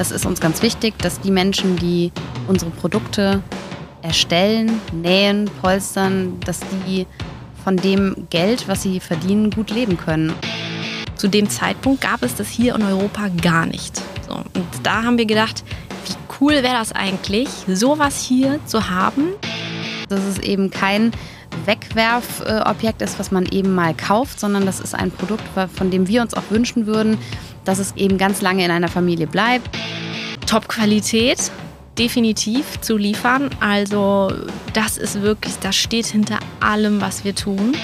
Das ist uns ganz wichtig, dass die Menschen, die unsere Produkte erstellen, nähen, polstern, dass die von dem Geld, was sie verdienen, gut leben können. Zu dem Zeitpunkt gab es das hier in Europa gar nicht. So, und da haben wir gedacht, wie cool wäre das eigentlich, sowas hier zu haben. Dass es eben kein Wegwerfobjekt ist, was man eben mal kauft, sondern das ist ein Produkt, von dem wir uns auch wünschen würden, dass es eben ganz lange in einer Familie bleibt. Top-Qualität, definitiv zu liefern. Also das ist wirklich, das steht hinter allem, was wir tun.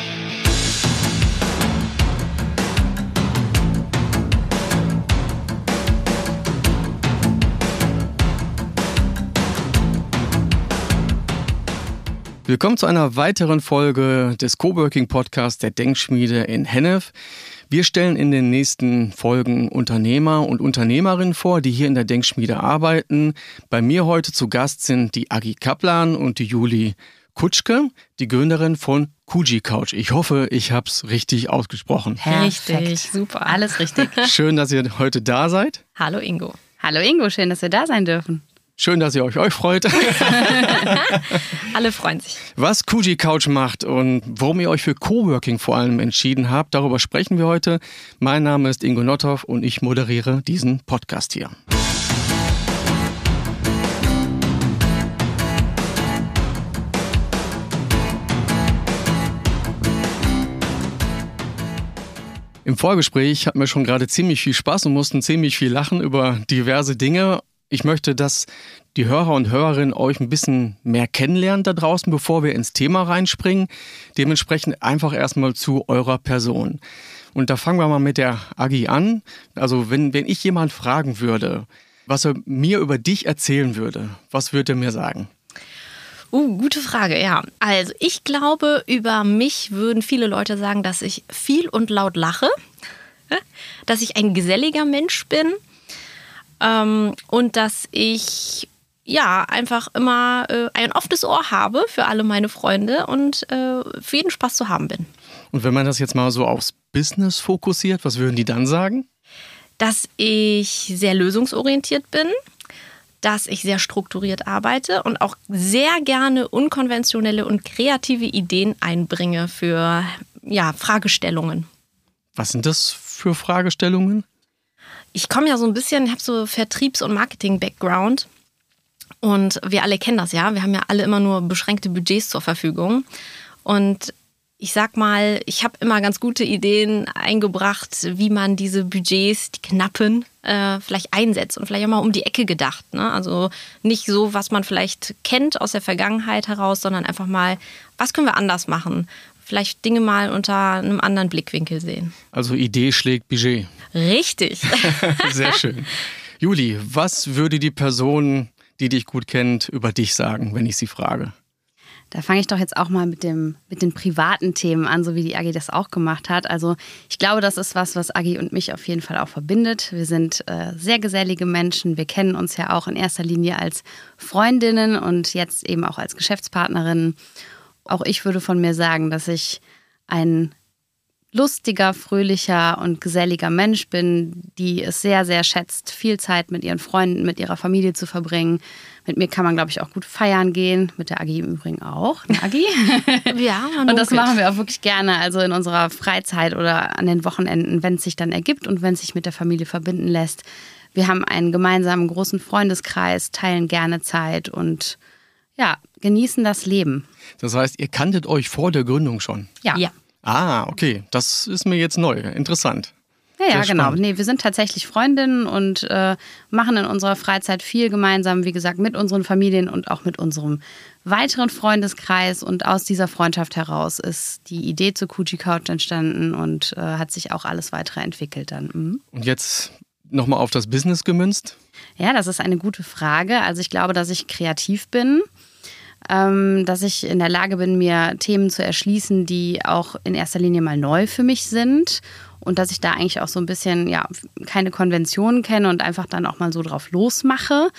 Willkommen zu einer weiteren Folge des Coworking Podcasts der Denkschmiede in Hennef. Wir stellen in den nächsten Folgen Unternehmer und Unternehmerinnen vor, die hier in der Denkschmiede arbeiten. Bei mir heute zu Gast sind die Agi Kaplan und die Juli Kutschke, die Gründerin von Kuji Couch. Ich hoffe, ich habe es richtig ausgesprochen. Richtig, super. Alles richtig. Schön, dass ihr heute da seid. Hallo Ingo. Hallo Ingo, schön, dass wir da sein dürfen. Schön, dass ihr euch euch freut. Alle freuen sich. Was Kuji Couch macht und warum ihr euch für Coworking vor allem entschieden habt, darüber sprechen wir heute. Mein Name ist Ingo Notthoff und ich moderiere diesen Podcast hier. Im Vorgespräch hatten wir schon gerade ziemlich viel Spaß und mussten ziemlich viel lachen über diverse Dinge ich möchte, dass die Hörer und Hörerinnen euch ein bisschen mehr kennenlernen da draußen, bevor wir ins Thema reinspringen. Dementsprechend einfach erstmal zu eurer Person. Und da fangen wir mal mit der Agi an. Also wenn, wenn ich jemand fragen würde, was er mir über dich erzählen würde, was würde er mir sagen? Uh, gute Frage, ja. Also ich glaube, über mich würden viele Leute sagen, dass ich viel und laut lache, dass ich ein geselliger Mensch bin, ähm, und dass ich ja einfach immer äh, ein offenes Ohr habe für alle meine Freunde und äh, für jeden Spaß zu haben bin. Und wenn man das jetzt mal so aufs Business fokussiert, was würden die dann sagen? Dass ich sehr lösungsorientiert bin, dass ich sehr strukturiert arbeite und auch sehr gerne unkonventionelle und kreative Ideen einbringe für ja, Fragestellungen. Was sind das für Fragestellungen? Ich komme ja so ein bisschen, ich habe so Vertriebs- und Marketing-Background. Und wir alle kennen das ja. Wir haben ja alle immer nur beschränkte Budgets zur Verfügung. Und ich sag mal, ich habe immer ganz gute Ideen eingebracht, wie man diese Budgets, die knappen, äh, vielleicht einsetzt und vielleicht auch mal um die Ecke gedacht. Ne? Also nicht so, was man vielleicht kennt aus der Vergangenheit heraus, sondern einfach mal, was können wir anders machen? Vielleicht Dinge mal unter einem anderen Blickwinkel sehen. Also Idee schlägt Budget. Richtig. Sehr schön. Juli, was würde die Person, die dich gut kennt, über dich sagen, wenn ich sie frage? Da fange ich doch jetzt auch mal mit, dem, mit den privaten Themen an, so wie die Agi das auch gemacht hat. Also ich glaube, das ist was, was Agi und mich auf jeden Fall auch verbindet. Wir sind äh, sehr gesellige Menschen. Wir kennen uns ja auch in erster Linie als Freundinnen und jetzt eben auch als Geschäftspartnerinnen. Auch ich würde von mir sagen, dass ich ein lustiger, fröhlicher und geselliger Mensch bin, die es sehr, sehr schätzt, viel Zeit mit ihren Freunden, mit ihrer Familie zu verbringen. Mit mir kann man, glaube ich, auch gut feiern gehen. Mit der Agi im Übrigen auch. Ne, Agi? ja, man Und das machen wir auch wirklich gerne. Also in unserer Freizeit oder an den Wochenenden, wenn es sich dann ergibt und wenn es sich mit der Familie verbinden lässt. Wir haben einen gemeinsamen großen Freundeskreis, teilen gerne Zeit und ja, genießen das Leben. Das heißt, ihr kanntet euch vor der Gründung schon? Ja. ja. Ah, okay. Das ist mir jetzt neu. Interessant. Ja, ja, genau. Nee, wir sind tatsächlich Freundinnen und äh, machen in unserer Freizeit viel gemeinsam, wie gesagt, mit unseren Familien und auch mit unserem weiteren Freundeskreis. Und aus dieser Freundschaft heraus ist die Idee zur Kuji Couch entstanden und äh, hat sich auch alles weitere entwickelt dann. Mhm. Und jetzt nochmal auf das Business gemünzt? Ja, das ist eine gute Frage. Also ich glaube, dass ich kreativ bin dass ich in der Lage bin, mir Themen zu erschließen, die auch in erster Linie mal neu für mich sind und dass ich da eigentlich auch so ein bisschen ja keine Konventionen kenne und einfach dann auch mal so drauf losmache.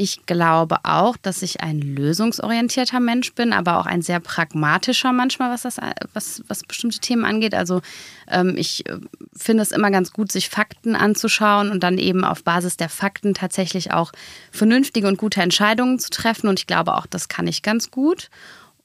Ich glaube auch, dass ich ein lösungsorientierter Mensch bin, aber auch ein sehr pragmatischer manchmal, was, das, was, was bestimmte Themen angeht. Also ähm, ich äh, finde es immer ganz gut, sich Fakten anzuschauen und dann eben auf Basis der Fakten tatsächlich auch vernünftige und gute Entscheidungen zu treffen. Und ich glaube auch, das kann ich ganz gut.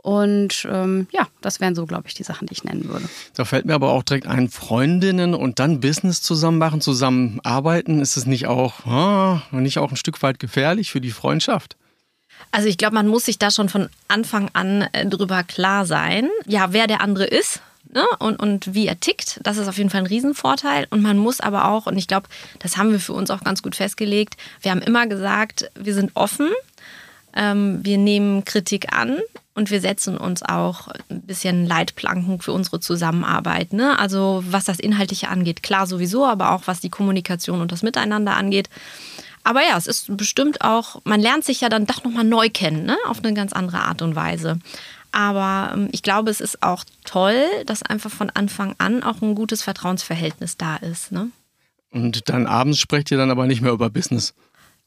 Und ähm, ja, das wären so, glaube ich, die Sachen, die ich nennen würde. Da fällt mir aber auch direkt ein, Freundinnen und dann Business zusammen machen, zusammen arbeiten. Ist es nicht auch, oh, nicht auch ein Stück weit gefährlich für die Freundschaft? Also ich glaube, man muss sich da schon von Anfang an äh, drüber klar sein, ja, wer der andere ist. Ne? Und, und wie er tickt, das ist auf jeden Fall ein Riesenvorteil. Und man muss aber auch, und ich glaube, das haben wir für uns auch ganz gut festgelegt, wir haben immer gesagt, wir sind offen, ähm, wir nehmen Kritik an, und wir setzen uns auch ein bisschen Leitplanken für unsere Zusammenarbeit. Ne? Also was das Inhaltliche angeht, klar sowieso, aber auch was die Kommunikation und das Miteinander angeht. Aber ja, es ist bestimmt auch, man lernt sich ja dann doch nochmal neu kennen, ne? auf eine ganz andere Art und Weise. Aber ähm, ich glaube, es ist auch toll, dass einfach von Anfang an auch ein gutes Vertrauensverhältnis da ist. Ne? Und dann abends sprecht ihr dann aber nicht mehr über Business.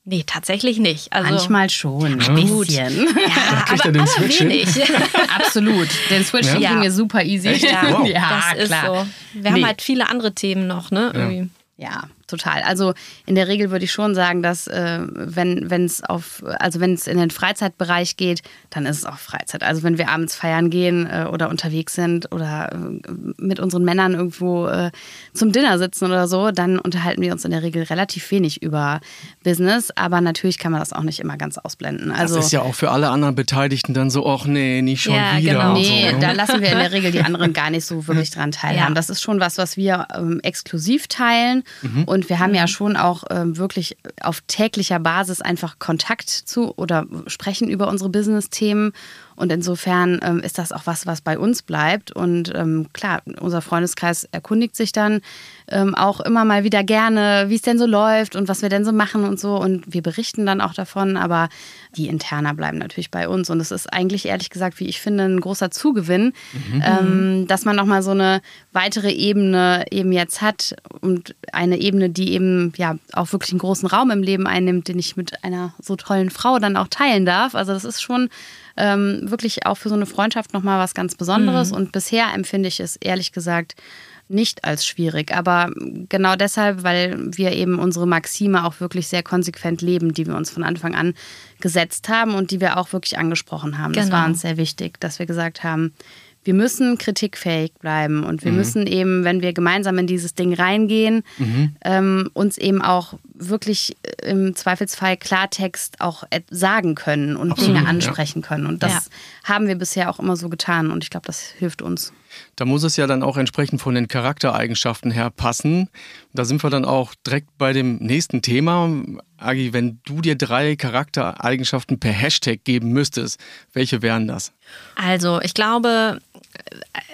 Nee, tatsächlich nicht. Also, Manchmal schon, ein bisschen. Ja, kriegt aber, er den Switch wenig. Absolut. Den Switch ja. kriegen wir super easy. Ja, wow. ja das klar. ist so. Wir nee. haben halt viele andere Themen noch, ne? Ja. Ja, total. Also in der Regel würde ich schon sagen, dass äh, wenn es auf, also wenn es in den Freizeitbereich geht, dann ist es auch Freizeit. Also wenn wir abends feiern gehen äh, oder unterwegs sind oder äh, mit unseren Männern irgendwo äh, zum Dinner sitzen oder so, dann unterhalten wir uns in der Regel relativ wenig über Business. Aber natürlich kann man das auch nicht immer ganz ausblenden. Also, das ist ja auch für alle anderen Beteiligten dann so, ach nee, nicht schon ja, wieder. Genau. Nee, so, ne? da lassen wir in der Regel die anderen gar nicht so wirklich dran teilhaben. Ja. Das ist schon was, was wir ähm, exklusiv teilen. Mhm. Und wir haben ja mhm. schon auch ähm, wirklich auf täglicher Basis einfach Kontakt zu oder sprechen über unsere Business-Themen. Und insofern ähm, ist das auch was, was bei uns bleibt. Und ähm, klar, unser Freundeskreis erkundigt sich dann ähm, auch immer mal wieder gerne, wie es denn so läuft und was wir denn so machen und so. Und wir berichten dann auch davon. Aber die Interner bleiben natürlich bei uns. Und es ist eigentlich ehrlich gesagt, wie ich finde, ein großer Zugewinn, mhm. ähm, dass man nochmal so eine weitere Ebene eben jetzt hat und eine Ebene, die eben ja auch wirklich einen großen Raum im Leben einnimmt, den ich mit einer so tollen Frau dann auch teilen darf. Also das ist schon ähm, wirklich auch für so eine Freundschaft nochmal was ganz Besonderes. Mhm. Und bisher empfinde ich es ehrlich gesagt nicht als schwierig. Aber genau deshalb, weil wir eben unsere Maxime auch wirklich sehr konsequent leben, die wir uns von Anfang an gesetzt haben und die wir auch wirklich angesprochen haben. Genau. Das war uns sehr wichtig, dass wir gesagt haben, wir müssen kritikfähig bleiben und wir mhm. müssen eben, wenn wir gemeinsam in dieses Ding reingehen, mhm. ähm, uns eben auch wirklich äh, im Zweifelsfall Klartext auch sagen können und Absolut, Dinge ansprechen ja. können. Und das ja. haben wir bisher auch immer so getan und ich glaube, das hilft uns. Da muss es ja dann auch entsprechend von den Charaktereigenschaften her passen. Da sind wir dann auch direkt bei dem nächsten Thema. Agi, wenn du dir drei Charaktereigenschaften per Hashtag geben müsstest, welche wären das? Also, ich glaube,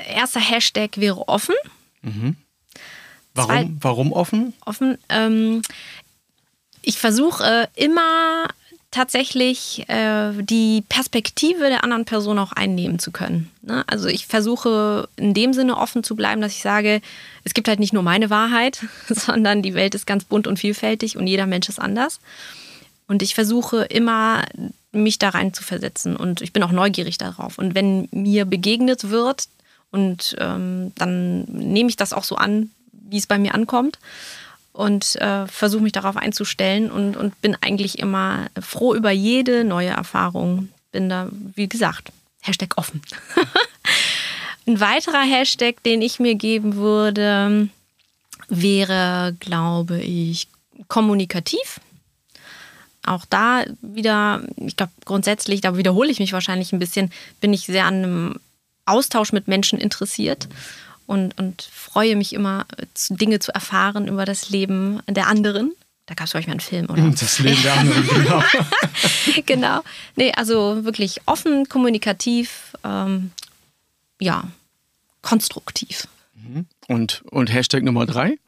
erster Hashtag wäre offen. Mhm. Warum, Zwei, warum offen? Offen. Ähm, ich versuche immer tatsächlich äh, die Perspektive der anderen Person auch einnehmen zu können. Ne? Also ich versuche in dem Sinne offen zu bleiben, dass ich sage, es gibt halt nicht nur meine Wahrheit, sondern die Welt ist ganz bunt und vielfältig und jeder Mensch ist anders. Und ich versuche immer, mich da rein zu versetzen und ich bin auch neugierig darauf. Und wenn mir begegnet wird, und ähm, dann nehme ich das auch so an, wie es bei mir ankommt und äh, versuche mich darauf einzustellen und, und bin eigentlich immer froh über jede neue Erfahrung. Bin da, wie gesagt, Hashtag offen. Ein weiterer Hashtag, den ich mir geben würde, wäre, glaube ich, kommunikativ. Auch da wieder, ich glaube grundsätzlich, da wiederhole ich mich wahrscheinlich ein bisschen, bin ich sehr an einem Austausch mit Menschen interessiert und, und freue mich immer, Dinge zu erfahren über das Leben der anderen. Da gab es manchmal einen Film, oder? Das Leben der anderen, genau. genau. Nee, also wirklich offen, kommunikativ, ähm, ja, konstruktiv. Mhm. Und, und Hashtag Nummer drei?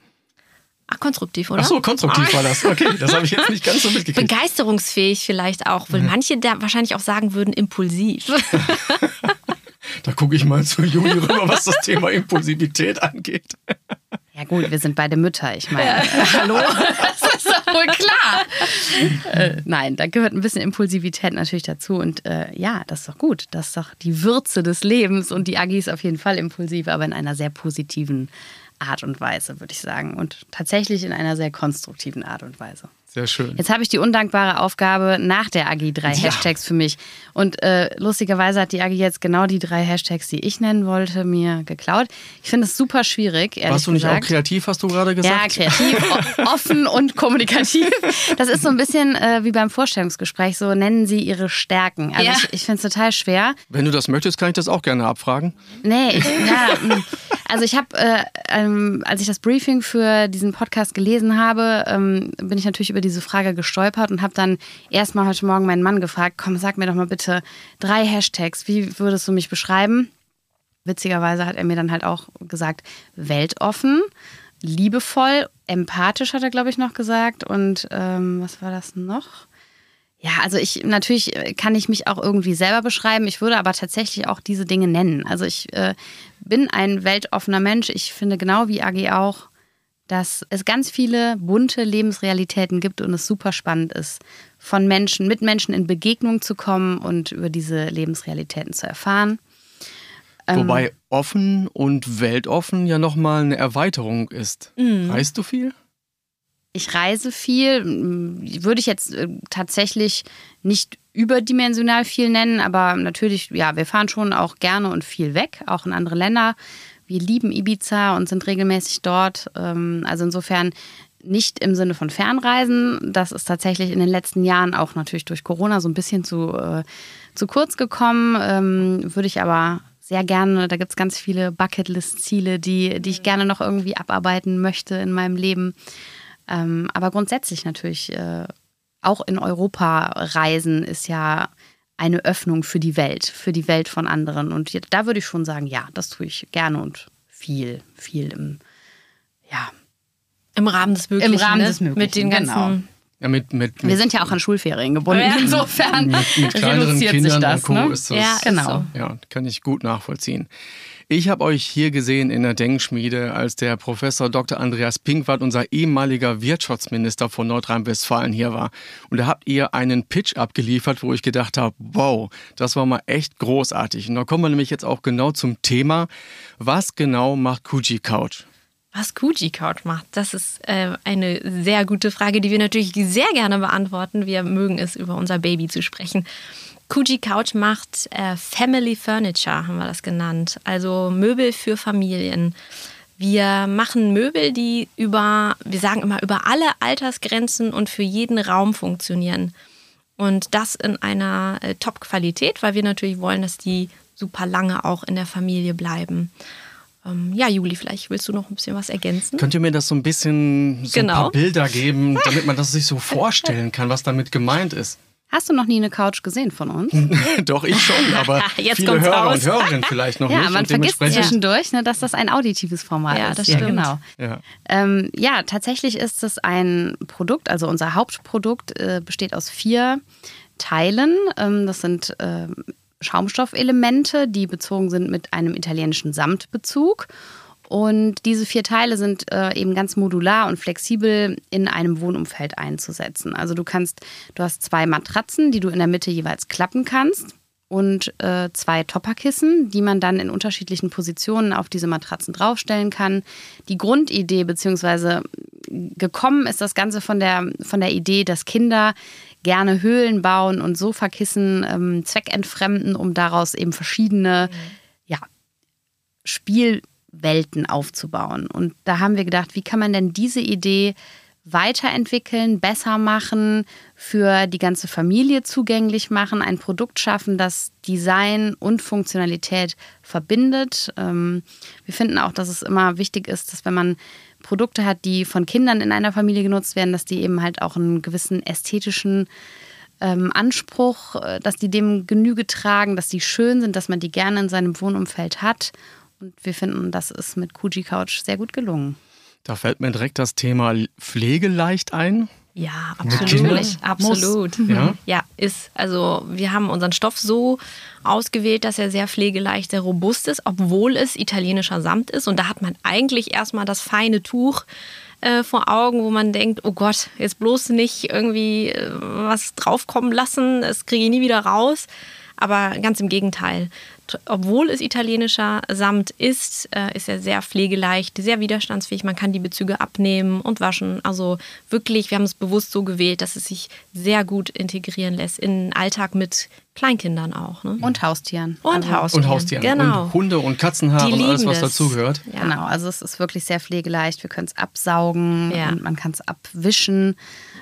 Ach, konstruktiv, oder? Ach so, konstruktiv war das. Okay, das habe ich jetzt nicht ganz so mitgekriegt. Begeisterungsfähig vielleicht auch, weil mhm. manche da wahrscheinlich auch sagen würden, impulsiv. Da gucke ich mal zu Juni rüber, was das Thema Impulsivität angeht. Ja gut, wir sind beide Mütter. Ich meine, hallo, das ist doch wohl klar. äh, nein, da gehört ein bisschen Impulsivität natürlich dazu. Und äh, ja, das ist doch gut. Das ist doch die Würze des Lebens. Und die Agi ist auf jeden Fall impulsiv, aber in einer sehr positiven Art und Weise, würde ich sagen. Und tatsächlich in einer sehr konstruktiven Art und Weise. Sehr schön. Jetzt habe ich die undankbare Aufgabe nach der Agi drei ja. Hashtags für mich. Und äh, lustigerweise hat die Agi jetzt genau die drei Hashtags, die ich nennen wollte, mir geklaut. Ich finde es super schwierig. Warst du nicht gesagt. auch kreativ, hast du gerade gesagt? Ja, kreativ, offen und kommunikativ. Das ist so ein bisschen äh, wie beim Vorstellungsgespräch. So nennen sie ihre Stärken. Also ja. ich, ich finde es total schwer. Wenn du das möchtest, kann ich das auch gerne abfragen. Nee, ich, ja, also ich habe, äh, ähm, als ich das Briefing für diesen Podcast gelesen habe, ähm, bin ich natürlich über diese Frage gestolpert und habe dann erstmal heute Morgen meinen Mann gefragt, komm, sag mir doch mal bitte drei Hashtags, wie würdest du mich beschreiben? Witzigerweise hat er mir dann halt auch gesagt, weltoffen, liebevoll, empathisch hat er, glaube ich, noch gesagt. Und ähm, was war das noch? Ja, also ich natürlich kann ich mich auch irgendwie selber beschreiben. Ich würde aber tatsächlich auch diese Dinge nennen. Also ich äh, bin ein weltoffener Mensch. Ich finde genau wie Agi auch, dass es ganz viele bunte Lebensrealitäten gibt und es super spannend ist, von Menschen, mit Menschen in Begegnung zu kommen und über diese Lebensrealitäten zu erfahren. Ähm, Wobei offen und weltoffen ja nochmal eine Erweiterung ist. Mhm. Reist du viel? Ich reise viel, würde ich jetzt äh, tatsächlich nicht überdimensional viel nennen, aber natürlich, ja, wir fahren schon auch gerne und viel weg, auch in andere Länder. Wir lieben Ibiza und sind regelmäßig dort. Ähm, also insofern nicht im Sinne von Fernreisen. Das ist tatsächlich in den letzten Jahren auch natürlich durch Corona so ein bisschen zu, äh, zu kurz gekommen. Ähm, würde ich aber sehr gerne, da gibt es ganz viele Bucketlist-Ziele, die, die ich gerne noch irgendwie abarbeiten möchte in meinem Leben. Ähm, aber grundsätzlich natürlich äh, auch in Europa reisen ist ja eine Öffnung für die Welt, für die Welt von anderen. Und da würde ich schon sagen, ja, das tue ich gerne und viel, viel im, ja. Im Rahmen des Möglichen. Im Rahmen ne? des Möglichen. Mit den ganzen. Genau. Ja, mit, mit, mit, Wir sind ja auch an Schulferien gebunden. Ja. Insofern mit, mit kleineren Kindern das, und Co. Ne? das. Ja, genau. Ja, kann ich gut nachvollziehen. Ich habe euch hier gesehen in der Denkschmiede, als der Professor Dr. Andreas Pinkwart, unser ehemaliger Wirtschaftsminister von Nordrhein-Westfalen hier war. Und da habt ihr einen Pitch abgeliefert, wo ich gedacht habe, wow, das war mal echt großartig. Und da kommen wir nämlich jetzt auch genau zum Thema. Was genau macht Kuji Couch? Was Kuji Couch macht, das ist äh, eine sehr gute Frage, die wir natürlich sehr gerne beantworten. Wir mögen es, über unser Baby zu sprechen. Kuji Couch macht äh, Family Furniture, haben wir das genannt. Also Möbel für Familien. Wir machen Möbel, die über, wir sagen immer, über alle Altersgrenzen und für jeden Raum funktionieren. Und das in einer äh, Top-Qualität, weil wir natürlich wollen, dass die super lange auch in der Familie bleiben. Ähm, ja, Juli, vielleicht willst du noch ein bisschen was ergänzen? Könnt ihr mir das so ein bisschen so genau. ein paar Bilder geben, damit man das sich so vorstellen kann, was damit gemeint ist? Hast du noch nie eine Couch gesehen von uns? Doch, ich schon, aber Jetzt viele Hörer raus. und Hörerinnen vielleicht noch ja, nicht. Ja, man vergisst zwischendurch, ne, dass das ein auditives Format ja, ist. Das stimmt. genau. Ja. Ähm, ja, tatsächlich ist es ein Produkt, also unser Hauptprodukt äh, besteht aus vier Teilen. Ähm, das sind äh, Schaumstoffelemente, die bezogen sind mit einem italienischen Samtbezug. Und diese vier Teile sind äh, eben ganz modular und flexibel in einem Wohnumfeld einzusetzen. Also du kannst, du hast zwei Matratzen, die du in der Mitte jeweils klappen kannst und äh, zwei Topperkissen, die man dann in unterschiedlichen Positionen auf diese Matratzen draufstellen kann. Die Grundidee beziehungsweise gekommen ist das Ganze von der, von der Idee, dass Kinder gerne Höhlen bauen und Sofakissen ähm, zweckentfremden, um daraus eben verschiedene mhm. ja, Spiel Welten aufzubauen. Und da haben wir gedacht, wie kann man denn diese Idee weiterentwickeln, besser machen, für die ganze Familie zugänglich machen, ein Produkt schaffen, das Design und Funktionalität verbindet. Ähm, wir finden auch, dass es immer wichtig ist, dass wenn man Produkte hat, die von Kindern in einer Familie genutzt werden, dass die eben halt auch einen gewissen ästhetischen ähm, Anspruch, äh, dass die dem Genüge tragen, dass die schön sind, dass man die gerne in seinem Wohnumfeld hat und wir finden, das ist mit Kuji Couch sehr gut gelungen. Da fällt mir direkt das Thema Pflegeleicht ein. Ja, absolut. Absolut. Ja? Ja, ist. Also wir haben unseren Stoff so ausgewählt, dass er sehr pflegeleicht, sehr robust ist, obwohl es italienischer Samt ist. Und da hat man eigentlich erstmal das feine Tuch äh, vor Augen, wo man denkt, oh Gott, jetzt bloß nicht irgendwie äh, was draufkommen lassen, das kriege ich nie wieder raus. Aber ganz im Gegenteil. Obwohl es italienischer Samt ist, äh, ist er sehr pflegeleicht, sehr widerstandsfähig. Man kann die Bezüge abnehmen und waschen. Also wirklich, wir haben es bewusst so gewählt, dass es sich sehr gut integrieren lässt in den Alltag mit Kleinkindern auch. Ne? Und Haustieren. Und also, Haustieren. Und Haustieren. Genau. Und Hunde und Katzenhaare und alles, was dazugehört. Ja. Genau, also es ist wirklich sehr pflegeleicht. Wir können es absaugen Ja. und man kann es abwischen.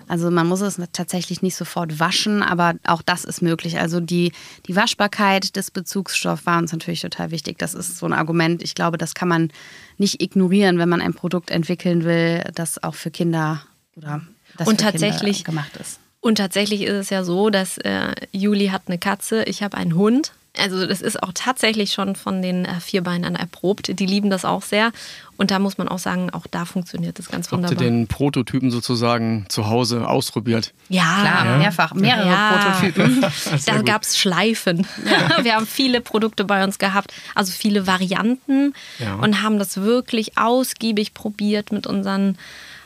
Also man muss es tatsächlich nicht sofort waschen, aber auch das ist möglich. Also die, die Waschbarkeit des Bezugsstoffs war uns natürlich total wichtig. Das ist so ein Argument. Ich glaube, das kann man nicht ignorieren, wenn man ein Produkt entwickeln will, das auch für Kinder oder das Und für tatsächlich- Kinder gemacht ist. Und tatsächlich ist es ja so, dass äh, Juli hat eine Katze, ich habe einen Hund. Also das ist auch tatsächlich schon von den äh, Vierbeinern erprobt. Die lieben das auch sehr. Und da muss man auch sagen, auch da funktioniert das ganz Habt ihr wunderbar. den Prototypen sozusagen zu Hause ausprobiert? ja, Klar, mehrfach, mehrere Ja. Prototypen. Da gab es Schleifen. Wir haben viele Produkte bei uns gehabt, also viele Varianten Ja. und haben das wirklich ausgiebig probiert mit unseren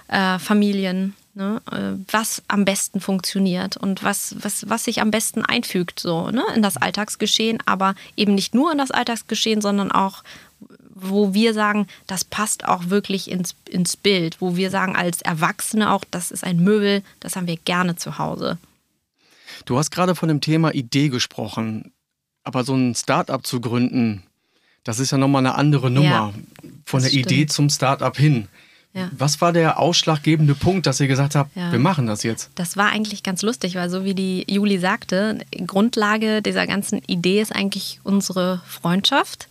äh, Familien, ne? äh, was am besten funktioniert und was, was, was sich am besten einfügt so, ne? in das Alltagsgeschehen, aber eben nicht nur in das Alltagsgeschehen, sondern auch wo wir sagen, das passt auch wirklich ins, ins Bild, wo wir sagen als Erwachsene auch, das ist ein Möbel, das haben wir gerne zu Hause. Du hast gerade von dem Thema Idee gesprochen. Aber so ein Start-up zu gründen, das ist ja nochmal eine andere Nummer. Von das der Idee stimmt. zum Start-up hin. Ja. Was war der ausschlaggebende Punkt, dass ihr gesagt habt, Ja. wir machen das jetzt? Das war eigentlich ganz lustig, weil so wie die Juli sagte, Grundlage dieser ganzen Idee ist eigentlich unsere Freundschaft.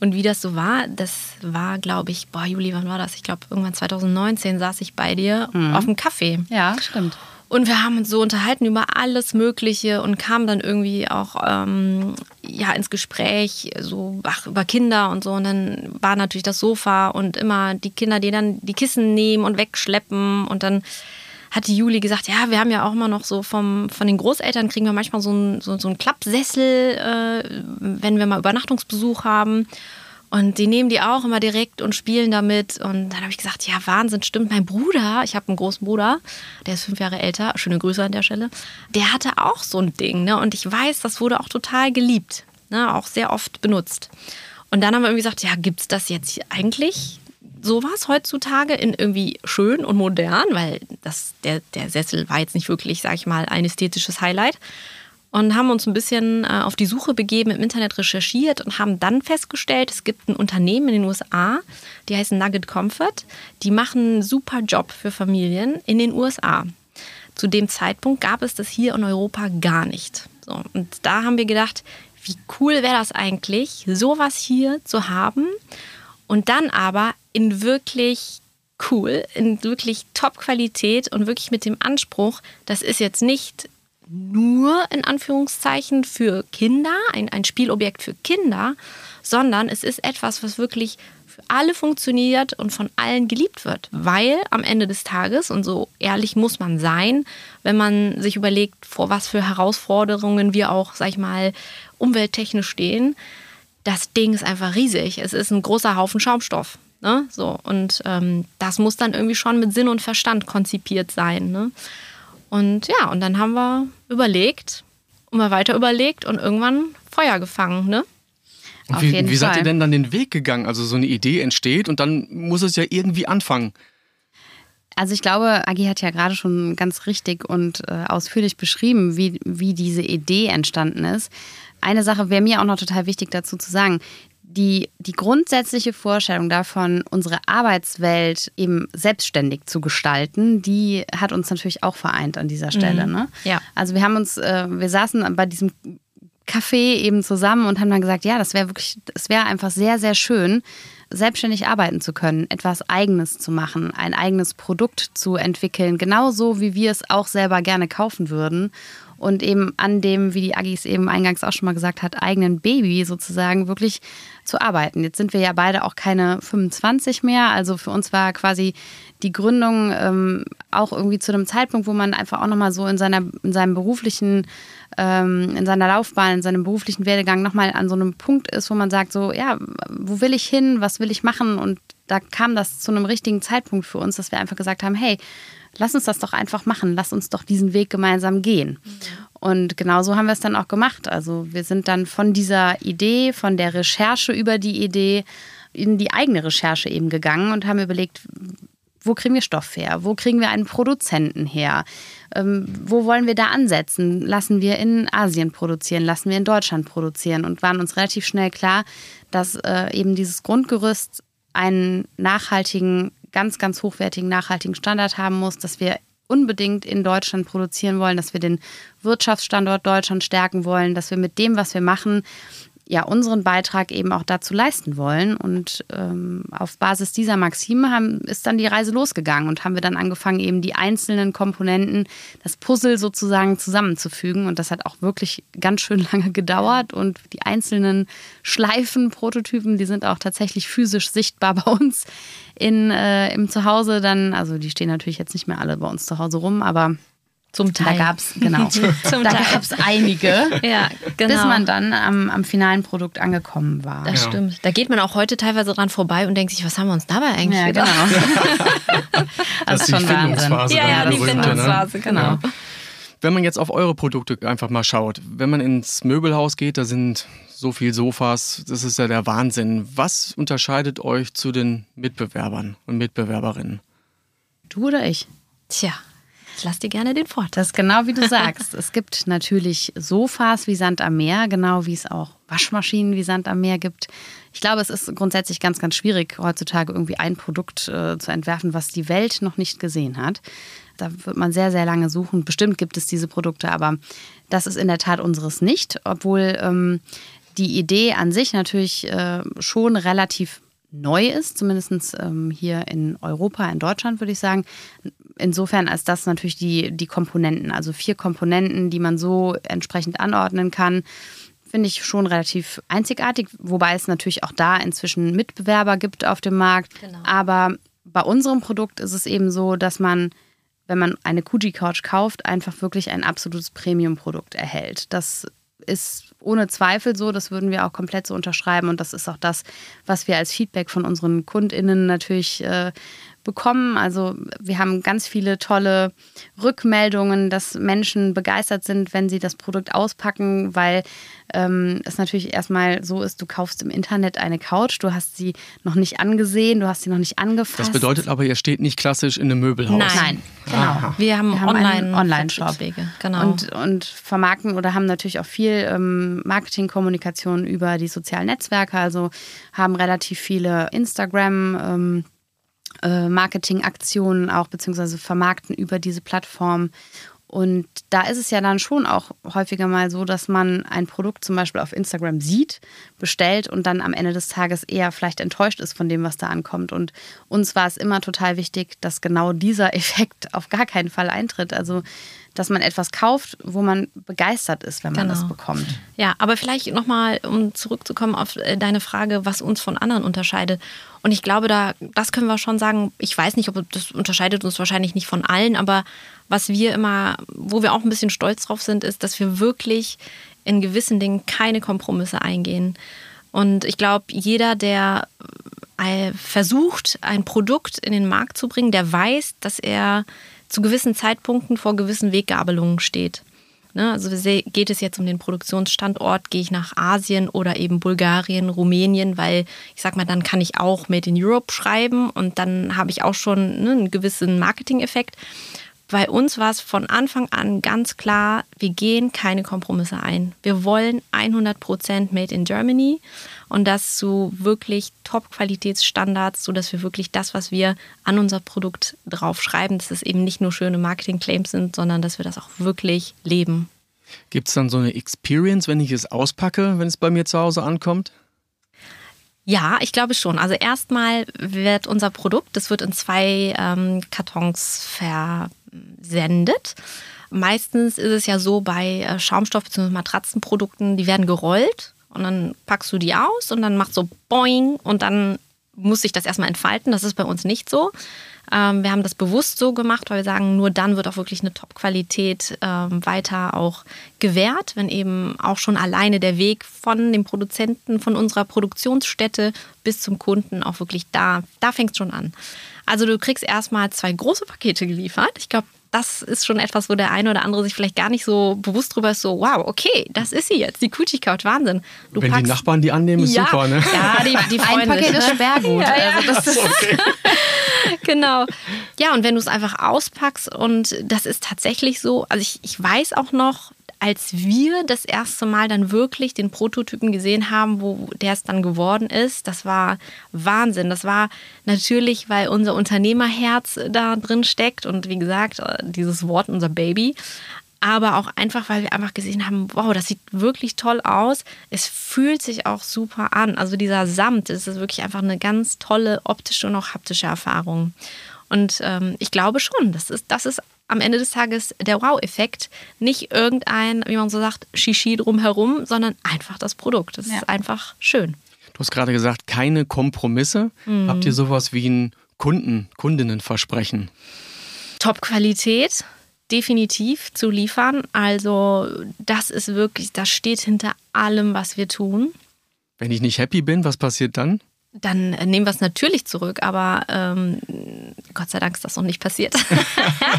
Und wie das so war, das war, glaube ich, boah, Juli, wann war das? Ich glaube, irgendwann 2019 saß ich bei dir auf dem Kaffee. Ja, stimmt. Und wir haben uns so unterhalten über alles Mögliche und kamen dann irgendwie auch ähm, ja, ins Gespräch, so ach, über Kinder und so. Und dann war natürlich das Sofa und immer die Kinder, die dann die Kissen nehmen und wegschleppen. Und dann hat die Juli gesagt, ja, wir haben ja auch immer noch so vom, von den Großeltern kriegen wir manchmal so einen so, so Klappsessel, äh, wenn wir mal Übernachtungsbesuch haben. Und die nehmen die auch immer direkt und spielen damit. Und dann habe ich gesagt, ja, Wahnsinn, stimmt. Mein Bruder, ich habe einen großen Bruder, der ist fünf Jahre älter, schöne Grüße an der Stelle, der hatte auch so ein Ding. Ne? Und ich weiß, das wurde auch total geliebt, ne? auch sehr oft benutzt. Und dann haben wir irgendwie gesagt, ja, gibt es das jetzt eigentlich sowas heutzutage in irgendwie schön und modern? Weil das, der, der Sessel war jetzt nicht wirklich, sag ich mal, ein ästhetisches Highlight und haben uns ein bisschen äh, auf die Suche begeben, im Internet recherchiert und haben dann festgestellt, es gibt ein Unternehmen in den USA, die heißen Nugget Comfort. Die machen einen super Job für Familien in den USA. Zu dem Zeitpunkt gab es das hier in Europa gar nicht. So, und da haben wir gedacht, wie cool wäre das eigentlich, sowas hier zu haben und dann aber in wirklich cool, in wirklich Top-Qualität und wirklich mit dem Anspruch, das ist jetzt nicht nur in Anführungszeichen für Kinder, ein, ein Spielobjekt für Kinder, sondern es ist etwas, was wirklich für alle funktioniert und von allen geliebt wird. Weil am Ende des Tages, und so ehrlich muss man sein, wenn man sich überlegt, vor was für Herausforderungen wir auch, sag ich mal, umwelttechnisch stehen, das Ding ist einfach riesig. Es ist ein großer Haufen Schaumstoff. Ne? So, und ähm, das muss dann irgendwie schon mit Sinn und Verstand konzipiert sein. Ne? Und ja, und dann haben wir überlegt, und mal weiter überlegt und irgendwann Feuer gefangen, ne? Und Auf wie, jeden wie seid Fall. ihr denn dann den Weg gegangen? Also so eine Idee entsteht und dann muss es ja irgendwie anfangen. Also ich glaube, Agi hat ja gerade schon ganz richtig und äh, ausführlich beschrieben, wie, wie diese Idee entstanden ist. Eine Sache wäre mir auch noch total wichtig dazu zu sagen. Die, die grundsätzliche Vorstellung davon, unsere Arbeitswelt eben selbstständig zu gestalten, die hat uns natürlich auch vereint an dieser Stelle. Ne? Ja. Also wir haben uns, äh, wir saßen bei diesem Café eben zusammen und haben dann gesagt, ja, das wäre wirklich, es wäre einfach sehr, sehr schön, selbstständig arbeiten zu können, etwas Eigenes zu machen, ein eigenes Produkt zu entwickeln, genauso wie wir es auch selber gerne kaufen würden und eben an dem, wie die Agis eben eingangs auch schon mal gesagt hat, eigenen Baby sozusagen wirklich zu arbeiten. Jetzt sind wir ja beide auch keine 25 mehr. Also für uns war quasi die Gründung ähm, auch irgendwie zu einem Zeitpunkt, wo man einfach auch nochmal so in seiner, in seinem beruflichen, ähm, in seiner Laufbahn, in seinem beruflichen Werdegang nochmal an so einem Punkt ist, wo man sagt, so, ja, wo will ich hin, was will ich machen? Und da kam das zu einem richtigen Zeitpunkt für uns, dass wir einfach gesagt haben, hey, lass uns das doch einfach machen, lass uns doch diesen Weg gemeinsam gehen. Mhm. Und genau so haben wir es dann auch gemacht. Also wir sind dann von dieser Idee, von der Recherche über die Idee in die eigene Recherche eben gegangen und haben überlegt, wo kriegen wir Stoff her? Wo kriegen wir einen Produzenten her? Ähm, wo wollen wir da ansetzen? Lassen wir in Asien produzieren? Lassen wir in Deutschland produzieren? Und waren uns relativ schnell klar, dass äh, eben dieses Grundgerüst einen nachhaltigen, ganz, ganz hochwertigen, nachhaltigen Standard haben muss, dass wir unbedingt in Deutschland produzieren wollen, dass wir den Wirtschaftsstandort Deutschland stärken wollen, dass wir mit dem, was wir machen, ja unseren Beitrag eben auch dazu leisten wollen. Und ähm, auf Basis dieser Maxime haben, ist dann die Reise losgegangen und haben wir dann angefangen, eben die einzelnen Komponenten, das Puzzle sozusagen zusammenzufügen. Und das hat auch wirklich ganz schön lange gedauert. Und die einzelnen Schleifen, Prototypen, die sind auch tatsächlich physisch sichtbar bei uns in, äh, im Zuhause dann. Also die stehen natürlich jetzt nicht mehr alle bei uns zu Hause rum, aber zum Teil. Da gab es, genau. Da gab es einige, ja, genau. bis man dann am, am, finalen Produkt angekommen war. Das ja. stimmt. Da geht man auch heute teilweise dran vorbei und denkt sich, was haben wir uns dabei eigentlich ja, gedacht? Genau. das, ist schon Wahnsinn. Ja, ja, die ne? Findungsphase, genau. Ja. Wenn man jetzt auf eure Produkte einfach mal schaut, wenn man ins Möbelhaus geht, da sind so viele Sofas, das ist ja der Wahnsinn. Was unterscheidet euch zu den Mitbewerbern und Mitbewerberinnen? Du oder ich? Tja, ich lass dir gerne den Vorteil. Das ist genau wie du sagst. es gibt natürlich Sofas wie Sand am Meer, genau wie es auch Waschmaschinen wie Sand am Meer gibt. Ich glaube, es ist grundsätzlich ganz, ganz schwierig, heutzutage irgendwie ein Produkt äh, zu entwerfen, was die Welt noch nicht gesehen hat. Da wird man sehr, sehr lange suchen. Bestimmt gibt es diese Produkte, aber das ist in der Tat unseres nicht, obwohl ähm, die Idee an sich natürlich äh, schon relativ neu ist, zumindest ähm, hier in Europa, in Deutschland würde ich sagen. Insofern als das natürlich die, die Komponenten, also vier Komponenten, die man so entsprechend anordnen kann, finde ich schon relativ einzigartig, wobei es natürlich auch da inzwischen Mitbewerber gibt auf dem Markt. Genau. Aber bei unserem Produkt ist es eben so, dass man, wenn man eine Kuji Couch kauft, einfach wirklich ein absolutes Premium-Produkt erhält. Das ist ohne Zweifel so, das würden wir auch komplett so unterschreiben. Und das ist auch das, was wir als Feedback von unseren KundInnen natürlich äh, bekommen. Also wir haben ganz viele tolle Rückmeldungen, dass Menschen begeistert sind, wenn sie das Produkt auspacken, weil ähm, es natürlich erstmal so ist, du kaufst im Internet eine Couch, du hast sie noch nicht angesehen, du hast sie noch nicht angefasst. Das bedeutet aber, ihr steht nicht klassisch in einem Möbelhaus. Nein, Nein. genau. Aha. Wir haben, wir haben online Online-Shop genau. und, und vermarkten oder haben natürlich auch viel ähm, Marketingkommunikation über die sozialen Netzwerke, also haben relativ viele Instagram- ähm, äh, Marketingaktionen auch beziehungsweise vermarkten über diese Plattform. Und da ist es ja dann schon auch häufiger mal so, dass man ein Produkt zum Beispiel auf Instagram sieht, bestellt und dann am Ende des Tages eher vielleicht enttäuscht ist von dem, was da ankommt. Und uns war es immer total wichtig, dass genau dieser Effekt auf gar keinen Fall eintritt. Also dass man etwas kauft, wo man begeistert ist, wenn man genau. das bekommt. Ja, aber vielleicht nochmal, um zurückzukommen auf äh, deine Frage, was uns von anderen unterscheidet. Und ich glaube, da, das können wir schon sagen. Ich weiß nicht, ob das unterscheidet uns wahrscheinlich nicht von allen, aber was wir immer, wo wir auch ein bisschen stolz drauf sind, ist, dass wir wirklich in gewissen Dingen keine Kompromisse eingehen. Und ich glaube, jeder, der äh, versucht, ein Produkt in den Markt zu bringen, der weiß, dass er zu gewissen Zeitpunkten vor gewissen Weggabelungen steht. Ne, also geht es jetzt um den Produktionsstandort, gehe ich nach Asien oder eben Bulgarien, Rumänien, weil ich sag mal, dann kann ich auch Made in Europe schreiben und dann habe ich auch schon ne, einen gewissen Marketing-Effekt. Bei uns war es von Anfang an ganz klar, wir gehen keine Kompromisse ein. Wir wollen 100% Made in Germany und das zu wirklich Top-Qualitätsstandards, sodass wir wirklich das, was wir an unser Produkt draufschreiben, dass es eben nicht nur schöne Marketing-Claims sind, sondern dass wir das auch wirklich leben. Gibt es dann so eine Experience, wenn ich es auspacke, wenn es bei mir zu Hause ankommt? Ja, ich glaube schon. Also erstmal wird unser Produkt, das wird in zwei ähm, Kartons versendet. Meistens ist es ja so bei äh, Schaumstoff- bzw. Matratzenprodukten, die werden gerollt und dann packst du die aus und dann macht so boing und dann muss sich das erstmal entfalten. Das ist bei uns nicht so. Ähm, wir haben das bewusst so gemacht, weil wir sagen, nur dann wird auch wirklich eine Top-Qualität ähm, weiter auch gewährt, wenn eben auch schon alleine der Weg von dem Produzenten, von unserer Produktionsstätte bis zum Kunden auch wirklich da, da fängt es schon an. Also du kriegst erstmal zwei große Pakete geliefert. Ich glaube, das ist schon etwas, wo der eine oder andere sich vielleicht gar nicht so bewusst drüber ist, so, wow, okay, das ist sie jetzt, die Coochie Couch, Wahnsinn. Du Wenn packst, die Nachbarn die annehmen, ist ja, super, ne? Ja, die, die freuen Ein Paket ne? ist Sperrgut. Ja, ja. Also das ist Okay. genau. Ja, und wenn du es einfach auspackst und das ist tatsächlich so, also ich, ich weiß auch noch, als wir das erste Mal dann wirklich den Prototypen gesehen haben, wo der es dann geworden ist, das war Wahnsinn. Das war natürlich, weil unser Unternehmerherz da drin steckt und wie gesagt, äh, dieses Wort unser Baby. Aber auch einfach, weil wir einfach gesehen haben, wow, das sieht wirklich toll aus. Es fühlt sich auch super an. Also dieser Samt, das ist wirklich einfach eine ganz tolle optische und auch haptische Erfahrung. Und ähm, ich glaube schon, das ist, das ist am Ende des Tages der Wow-Effekt. Nicht irgendein, wie man so sagt, Shishi drumherum, sondern einfach das Produkt. Das Ja. ist einfach schön. Du hast gerade gesagt, keine Kompromisse. Mhm. Habt ihr sowas wie ein Kunden, Kundinnenversprechen? Top-Qualität definitiv zu liefern. Also das ist wirklich, das steht hinter allem, was wir tun. Wenn ich nicht happy bin, was passiert dann? Dann nehmen wir es natürlich zurück, aber ähm, Gott sei Dank ist das noch nicht passiert.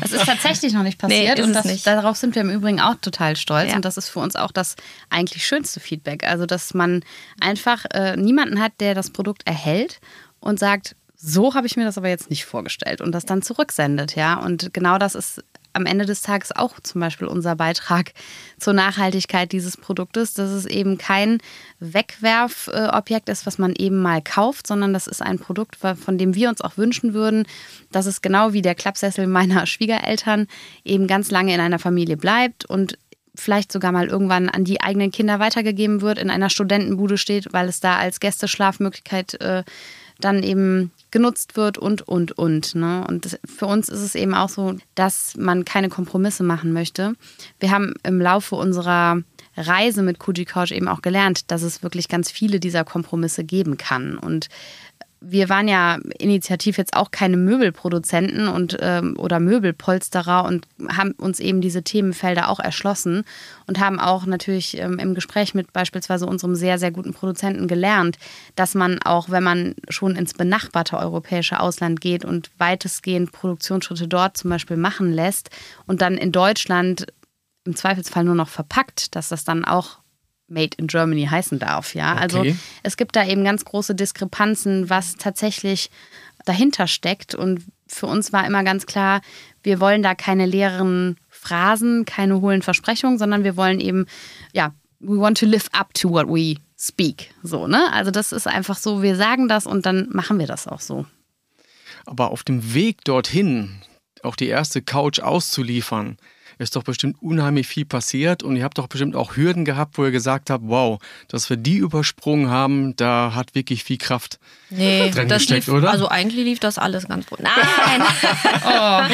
Das ist tatsächlich noch nicht Nee, passiert ist und es das, nicht. darauf sind wir im Übrigen auch total stolz Ja. und das ist für uns auch das eigentlich schönste Feedback. Also, dass man einfach äh, niemanden hat, der das Produkt erhält und sagt, so habe ich mir das aber jetzt nicht vorgestellt und das dann zurücksendet, ja. Und genau das ist am Ende des Tages auch zum Beispiel unser Beitrag zur Nachhaltigkeit dieses Produktes, dass es eben kein Wegwerfobjekt ist, was man eben mal kauft, sondern das ist ein Produkt, von dem wir uns auch wünschen würden, dass es genau wie der Klappsessel meiner Schwiegereltern eben ganz lange in einer Familie bleibt und vielleicht sogar mal irgendwann an die eigenen Kinder weitergegeben wird, in einer Studentenbude steht, weil es da als Gästeschlafmöglichkeit äh, dann eben genutzt wird und, und, und. Ne? Und für uns ist es eben auch so, dass man keine Kompromisse machen möchte. Wir haben im Laufe unserer Reise mit Kuji Couch eben auch gelernt, dass es wirklich ganz viele dieser Kompromisse geben kann. Und wir waren ja initiativ jetzt auch keine Möbelproduzenten und ähm, oder Möbelpolsterer und haben uns eben diese Themenfelder auch erschlossen und haben auch natürlich ähm, im Gespräch mit beispielsweise unserem sehr, sehr guten Produzenten gelernt, dass man auch, wenn man schon ins benachbarte europäische Ausland geht und weitestgehend Produktionsschritte dort zum Beispiel machen lässt und dann in Deutschland im Zweifelsfall nur noch verpackt, dass das dann auch Made in Germany heißen darf. Ja, also Okay. es gibt da eben ganz große Diskrepanzen, was tatsächlich dahinter steckt. Und für uns war immer ganz klar, wir wollen da keine leeren Phrasen, keine hohlen Versprechungen, sondern wir wollen eben, ja, we want to live up to what we speak. So, ne? Also das ist einfach so, wir sagen das und dann machen wir das auch so. Aber auf dem Weg dorthin, auch die erste Couch auszuliefern, ist doch bestimmt unheimlich viel passiert und ihr habt doch bestimmt auch Hürden gehabt, wo ihr gesagt habt, wow, dass wir die übersprungen haben, da hat wirklich viel Kraft Nee, drin das gesteckt, lief, oder? Also eigentlich lief das alles ganz gut. Nein.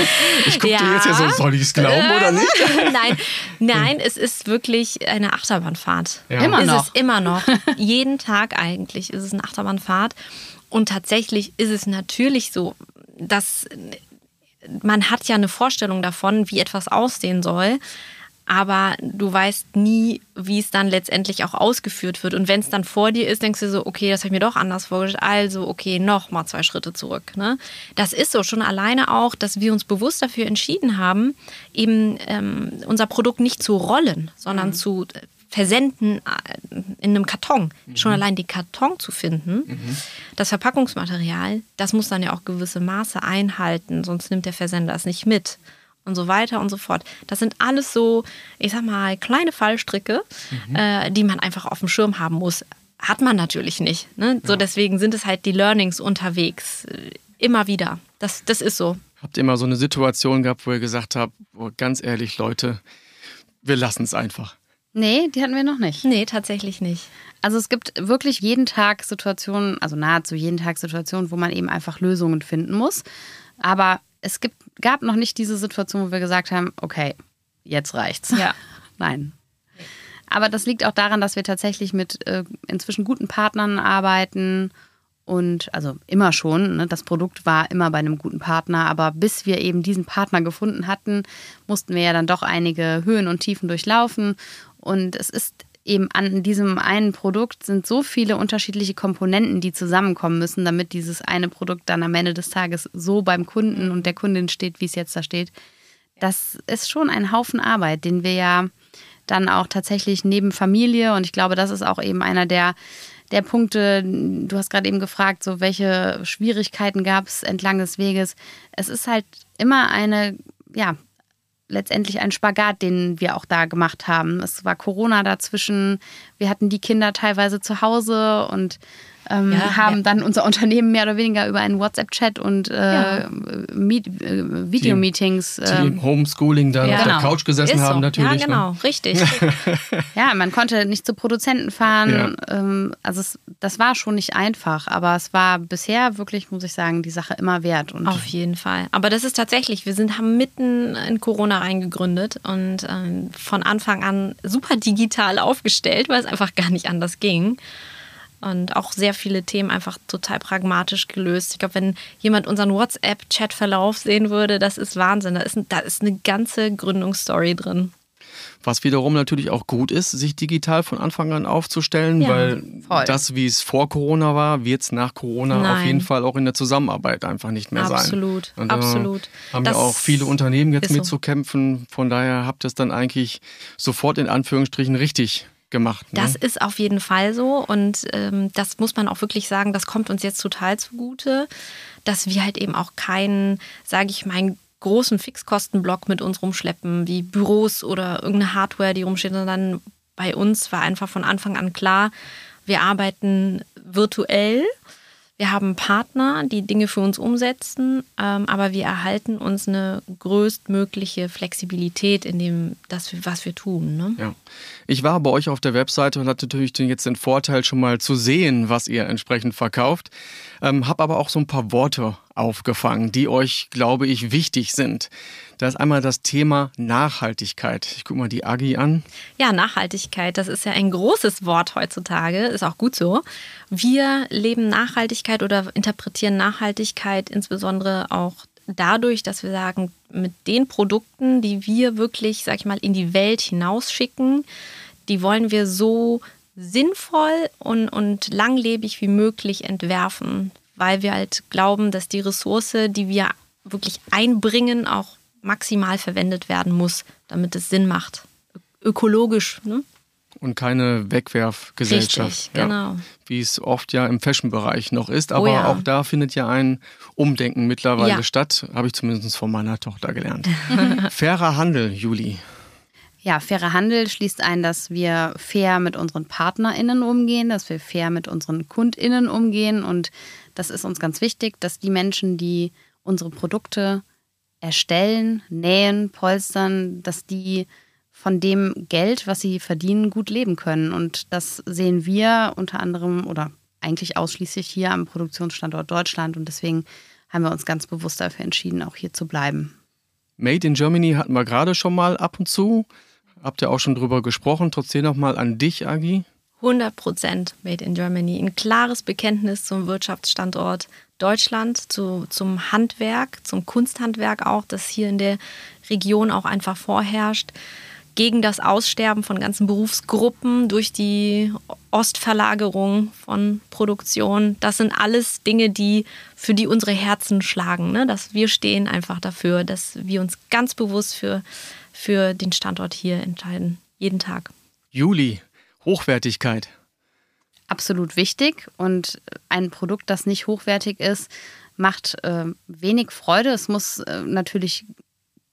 Ich gucke dir Ja. jetzt ja so, soll ich es glauben oder nicht? nein, nein, es ist wirklich eine Achterbahnfahrt. Ja. Immer ist noch. es immer noch. Jeden Tag eigentlich ist es eine Achterbahnfahrt. Und tatsächlich ist es natürlich so, dass man hat ja eine Vorstellung davon, wie etwas aussehen soll. Aber du weißt nie, wie es dann letztendlich auch ausgeführt wird. Und wenn es dann vor dir ist, denkst du so, okay, das habe ich mir doch anders vorgestellt. Also, okay, noch mal zwei Schritte zurück. Ne? Das ist so schon alleine auch, dass wir uns bewusst dafür entschieden haben, eben ähm, unser Produkt nicht zu rollen, sondern zu äh, versenden äh, in einem Karton. Schon allein den Karton zu finden, das Verpackungsmaterial, das muss dann ja auch gewisse Maße einhalten, sonst nimmt der Versender es nicht mit und so weiter und so fort. Das sind alles so, ich sag mal, kleine Fallstricke, äh, die man einfach auf dem Schirm haben muss. Hat man natürlich nicht. Ne? So deswegen sind es halt die Learnings unterwegs. äh, Immer wieder. Das, das ist so. Habt ihr mal so eine Situation gehabt, wo ihr gesagt habt, oh, ganz ehrlich, Leute, wir lassen es einfach. Nee, die hatten wir noch nicht. Nee, tatsächlich nicht. Also es gibt wirklich jeden Tag Situationen, also nahezu jeden Tag Situationen, wo man eben einfach Lösungen finden muss. Aber es gibt, gab noch nicht diese Situation, wo wir gesagt haben, okay, jetzt reicht's. Ja. Nein. Aber das liegt auch daran, dass wir tatsächlich mit äh, inzwischen guten Partnern arbeiten und also immer schon. Ne? Das Produkt war immer bei einem guten Partner, aber bis wir eben diesen Partner gefunden hatten, mussten wir ja dann doch einige Höhen und Tiefen durchlaufen. Und es ist eben an diesem einen Produkt sind so viele unterschiedliche Komponenten, die zusammenkommen müssen, damit dieses eine Produkt dann am Ende des Tages so beim Kunden und der Kundin steht, wie es jetzt da steht. Das ist schon ein Haufen Arbeit, den wir ja dann auch tatsächlich neben Familie und ich glaube, das ist auch eben einer der der Punkte, du hast gerade eben gefragt, so welche Schwierigkeiten gab es entlang des Weges. Es ist halt immer eine, ja, letztendlich ein Spagat, den wir auch da gemacht haben. Es war Corona dazwischen, wir hatten die Kinder teilweise zu Hause und ähm, ja, haben ja. dann unser Unternehmen mehr oder weniger über einen WhatsApp-Chat und äh, ja. Meet, äh, Videomeetings. Die, die im Homeschooling dann auf der Couch gesessen haben, natürlich. Ja, genau, ne? richtig. ja, man konnte nicht zu Produzenten fahren. Ähm, also es, das war schon nicht einfach, aber es war bisher wirklich, muss ich sagen, die Sache immer wert. Und auf jeden Fall. Aber das ist tatsächlich, wir sind, haben mitten in Corona reingegründet und ähm, von Anfang an super digital aufgestellt, weil es einfach gar nicht anders ging und auch sehr viele Themen einfach total pragmatisch gelöst. Ich glaube, wenn jemand unseren WhatsApp-Chat-Verlauf sehen würde, das ist Wahnsinn. Da ist, da ist eine ganze Gründungsstory drin. Was wiederum natürlich auch gut ist, sich digital von Anfang an aufzustellen, ja, weil voll. das, wie es vor Corona war, wird es nach Corona Nein. auf jeden Fall auch in der Zusammenarbeit einfach nicht mehr absolut, sein. Und absolut. Haben das ja auch viele Unternehmen jetzt mit so. zu kämpfen. Von daher habt ihr es dann eigentlich sofort in Anführungsstrichen richtig gemacht. Ne? Das ist auf jeden Fall so und ähm, das muss man auch wirklich sagen, das kommt uns jetzt total zugute, dass wir halt eben auch keinen, sage ich mal, großen Fixkostenblock mit uns rumschleppen, wie Büros oder irgendeine Hardware, die rumsteht, sondern bei uns war einfach von Anfang an klar, wir arbeiten virtuell wir haben Partner, die Dinge für uns umsetzen, ähm, aber wir erhalten uns eine größtmögliche Flexibilität in dem, das, was wir tun. Ne? Ja. Ich war bei euch auf der Webseite und hatte natürlich jetzt den Vorteil, schon mal zu sehen, was ihr entsprechend verkauft. Ähm, habe aber auch so ein paar Worte aufgefangen, die euch, glaube ich, wichtig sind. Da ist einmal das Thema Nachhaltigkeit. Ich gucke mal die Agi an. Ja, Nachhaltigkeit, das ist ja ein großes Wort heutzutage, ist auch gut so. Wir leben Nachhaltigkeit oder interpretieren Nachhaltigkeit insbesondere auch dadurch, dass wir sagen, mit den Produkten, die wir wirklich, sag ich mal, in die Welt hinausschicken, die wollen wir so sinnvoll und, und langlebig wie möglich entwerfen, weil wir halt glauben, dass die Ressource, die wir wirklich einbringen, auch maximal verwendet werden muss, damit es Sinn macht. Ökologisch. Ne? Und keine Wegwerfgesellschaft. Richtig, genau. Ja, wie es oft ja im Fashion-Bereich noch ist. Aber oh ja. auch da findet ja ein Umdenken mittlerweile ja. statt. Habe ich zumindest von meiner Tochter gelernt. Fairer Handel, Juli. Ja, fairer Handel schließt ein, dass wir fair mit unseren PartnerInnen umgehen, dass wir fair mit unseren KundInnen umgehen. Und das ist uns ganz wichtig, dass die Menschen, die unsere Produkte erstellen, nähen, polstern, dass die von dem Geld, was sie verdienen, gut leben können. Und das sehen wir unter anderem oder eigentlich ausschließlich hier am Produktionsstandort Deutschland. Und deswegen haben wir uns ganz bewusst dafür entschieden, auch hier zu bleiben. Made in Germany hatten wir gerade schon mal ab und zu. Habt ihr auch schon drüber gesprochen? Trotzdem nochmal an dich, Agi. 100% Made in Germany. Ein klares Bekenntnis zum Wirtschaftsstandort Deutschland, zu, zum Handwerk, zum Kunsthandwerk auch, das hier in der Region auch einfach vorherrscht. Gegen das Aussterben von ganzen Berufsgruppen durch die Ostverlagerung von Produktion. Das sind alles Dinge, die für die unsere Herzen schlagen. Ne? Dass wir stehen einfach dafür, dass wir uns ganz bewusst für, für den Standort hier entscheiden. Jeden Tag. Juli, Hochwertigkeit. Absolut wichtig und ein Produkt, das nicht hochwertig ist, macht äh, wenig Freude. Es muss äh, natürlich,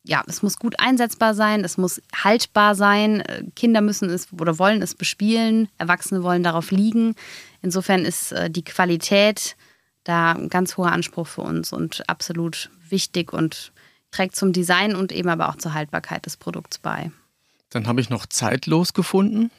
ja, es muss gut einsetzbar sein, es muss haltbar sein. Äh, Kinder müssen es oder wollen es bespielen, Erwachsene wollen darauf liegen. Insofern ist äh, die Qualität da ein ganz hoher Anspruch für uns und absolut wichtig und trägt zum Design und eben aber auch zur Haltbarkeit des Produkts bei. Dann habe ich noch zeitlos gefunden.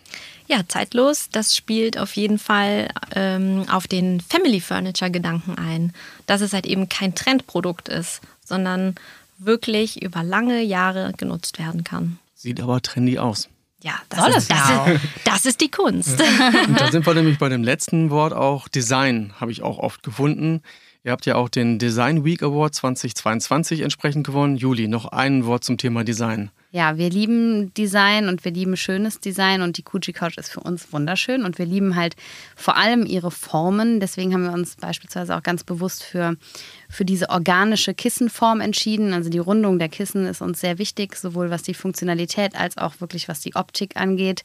Ja, zeitlos, das spielt auf jeden Fall ähm, auf den Family Furniture Gedanken ein, dass es halt eben kein Trendprodukt ist, sondern wirklich über lange Jahre genutzt werden kann. Sieht aber trendy aus. Ja, das, Soll ist, das, ja. ist, das ist die Kunst. Und da sind wir nämlich bei dem letzten Wort auch Design, habe ich auch oft gefunden. Ihr habt ja auch den Design Week Award 2022 entsprechend gewonnen. Juli, noch ein Wort zum Thema Design. Ja, wir lieben Design und wir lieben schönes Design und die Kuji Couch ist für uns wunderschön und wir lieben halt vor allem ihre Formen. Deswegen haben wir uns beispielsweise auch ganz bewusst für, für diese organische Kissenform entschieden. Also die Rundung der Kissen ist uns sehr wichtig, sowohl was die Funktionalität als auch wirklich was die Optik angeht.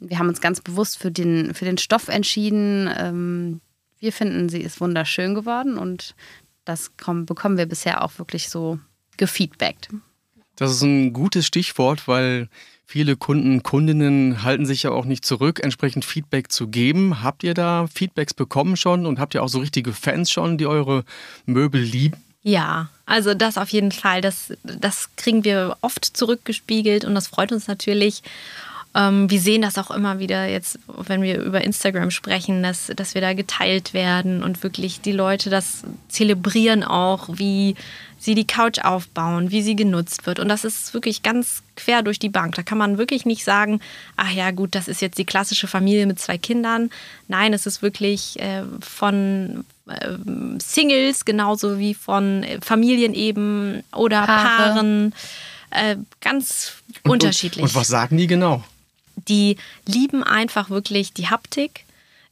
Wir haben uns ganz bewusst für den, für den Stoff entschieden. Ähm, wir finden, sie ist wunderschön geworden und das bekommen wir bisher auch wirklich so gefeedbackt. Das ist ein gutes Stichwort, weil viele Kunden, Kundinnen halten sich ja auch nicht zurück, entsprechend Feedback zu geben. Habt ihr da Feedbacks bekommen schon und habt ihr auch so richtige Fans schon, die eure Möbel lieben? Ja, also das auf jeden Fall. Das, das kriegen wir oft zurückgespiegelt und das freut uns natürlich. Ähm, wir sehen das auch immer wieder jetzt, wenn wir über Instagram sprechen, dass, dass wir da geteilt werden und wirklich die Leute das zelebrieren auch, wie sie die Couch aufbauen, wie sie genutzt wird. Und das ist wirklich ganz quer durch die Bank. Da kann man wirklich nicht sagen, ach ja, gut, das ist jetzt die klassische Familie mit zwei Kindern. Nein, es ist wirklich äh, von äh, Singles genauso wie von Familien eben oder Paare. Paaren. Äh, ganz und, unterschiedlich. Und, und was sagen die genau? Die lieben einfach wirklich die Haptik,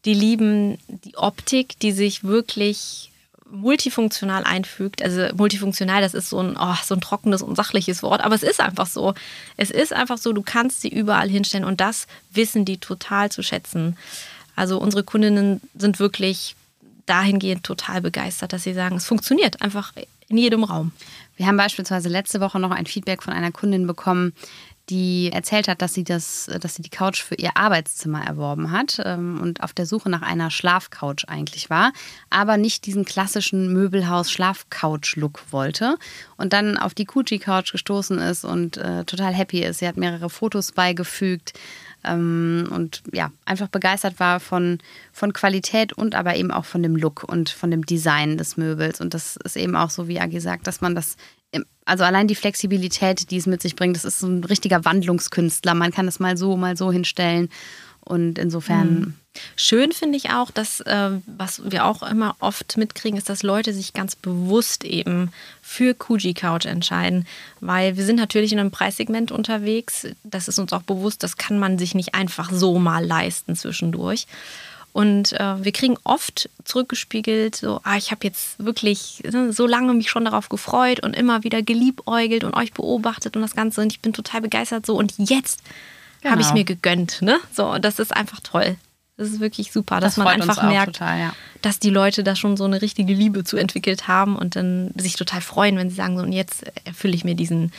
die lieben die Optik, die sich wirklich multifunktional einfügt. Also multifunktional, das ist so ein, oh, so ein trockenes und sachliches Wort, aber es ist einfach so. Es ist einfach so, du kannst sie überall hinstellen und das wissen die total zu schätzen. Also unsere Kundinnen sind wirklich dahingehend total begeistert, dass sie sagen, es funktioniert einfach in jedem Raum. Wir haben beispielsweise letzte Woche noch ein Feedback von einer Kundin bekommen, die erzählt hat, dass sie, das, dass sie die Couch für ihr Arbeitszimmer erworben hat ähm, und auf der Suche nach einer Schlafcouch eigentlich war, aber nicht diesen klassischen Möbelhaus-Schlafcouch-Look wollte und dann auf die Kuchi-Couch gestoßen ist und äh, total happy ist. Sie hat mehrere Fotos beigefügt ähm, und ja, einfach begeistert war von, von Qualität und aber eben auch von dem Look und von dem Design des Möbels. Und das ist eben auch so, wie Agi sagt, dass man das also allein die Flexibilität, die es mit sich bringt, das ist so ein richtiger Wandlungskünstler. Man kann es mal so, mal so hinstellen. Und insofern. Mhm. Schön finde ich auch, dass, äh, was wir auch immer oft mitkriegen, ist, dass Leute sich ganz bewusst eben für Kuji Couch entscheiden. Weil wir sind natürlich in einem Preissegment unterwegs. Das ist uns auch bewusst, das kann man sich nicht einfach so mal leisten zwischendurch. Und äh, wir kriegen oft zurückgespiegelt, so, ah, ich habe jetzt wirklich ne, so lange mich schon darauf gefreut und immer wieder geliebäugelt und euch beobachtet und das Ganze. Und ich bin total begeistert so. Und jetzt genau. habe ich mir gegönnt. Ne? So, das ist einfach toll. Das ist wirklich super, dass das man einfach merkt, total, ja. dass die Leute da schon so eine richtige Liebe zu entwickelt haben und dann sich total freuen, wenn sie sagen, so, und jetzt erfülle ich mir diesen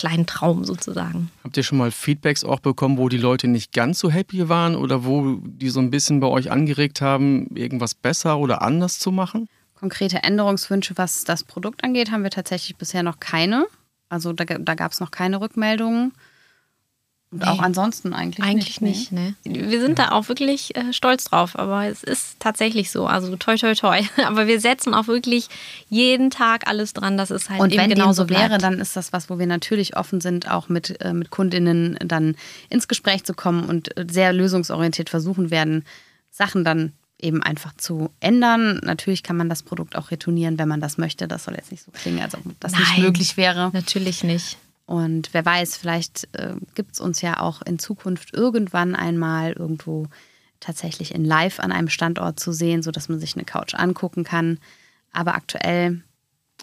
kleinen Traum sozusagen. Habt ihr schon mal Feedbacks auch bekommen, wo die Leute nicht ganz so happy waren oder wo die so ein bisschen bei euch angeregt haben, irgendwas besser oder anders zu machen? Konkrete Änderungswünsche, was das Produkt angeht, haben wir tatsächlich bisher noch keine. Also da, da gab es noch keine Rückmeldungen. Und nee. auch ansonsten eigentlich, eigentlich nicht. Eigentlich nicht, ne? Wir sind da auch wirklich äh, stolz drauf, aber es ist tatsächlich so. Also toi, toi, toi. Aber wir setzen auch wirklich jeden Tag alles dran, dass es halt Und eben wenn dem so wäre, dann ist das was, wo wir natürlich offen sind, auch mit, äh, mit Kundinnen dann ins Gespräch zu kommen und äh, sehr lösungsorientiert versuchen werden, Sachen dann eben einfach zu ändern. Natürlich kann man das Produkt auch retournieren, wenn man das möchte. Das soll jetzt nicht so klingen, als ob das Nein, nicht möglich wäre. Natürlich nicht. Und wer weiß, vielleicht äh, gibt es uns ja auch in Zukunft irgendwann einmal irgendwo tatsächlich in Live an einem Standort zu sehen, sodass man sich eine Couch angucken kann. Aber aktuell.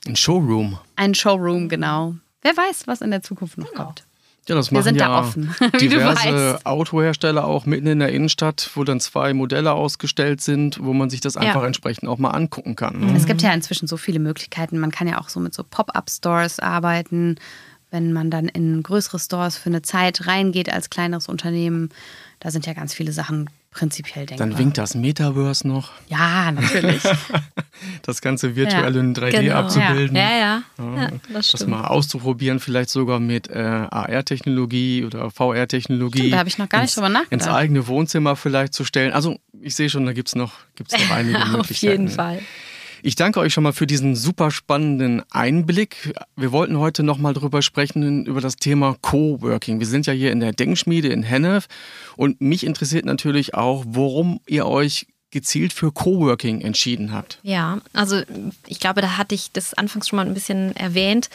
Ein Showroom. Ein Showroom, genau. Wer weiß, was in der Zukunft noch genau. kommt. Ja, das machen Wir sind ja da offen, diverse Autohersteller auch mitten in der Innenstadt, wo dann zwei Modelle ausgestellt sind, wo man sich das einfach ja. entsprechend auch mal angucken kann. Ne? Es gibt ja inzwischen so viele Möglichkeiten. Man kann ja auch so mit so Pop-up-Stores arbeiten wenn man dann in größere Stores für eine Zeit reingeht als kleineres Unternehmen, da sind ja ganz viele Sachen prinzipiell denkbar. Dann winkt das Metaverse noch. Ja, natürlich. das Ganze virtuell ja, in 3D genau. abzubilden. Ja, ja. ja. ja das, das mal auszuprobieren, vielleicht sogar mit äh, AR-Technologie oder VR-Technologie. Da habe ich noch gar nicht drüber nachgedacht. Ins eigene Wohnzimmer vielleicht zu stellen. Also ich sehe schon, da gibt es noch, gibt's noch einige Möglichkeiten. Auf jeden Fall. Ich danke euch schon mal für diesen super spannenden Einblick. Wir wollten heute noch mal drüber sprechen, über das Thema Coworking. Wir sind ja hier in der Denkschmiede in Hennef und mich interessiert natürlich auch, worum ihr euch gezielt für Coworking entschieden habt. Ja, also ich glaube, da hatte ich das anfangs schon mal ein bisschen erwähnt.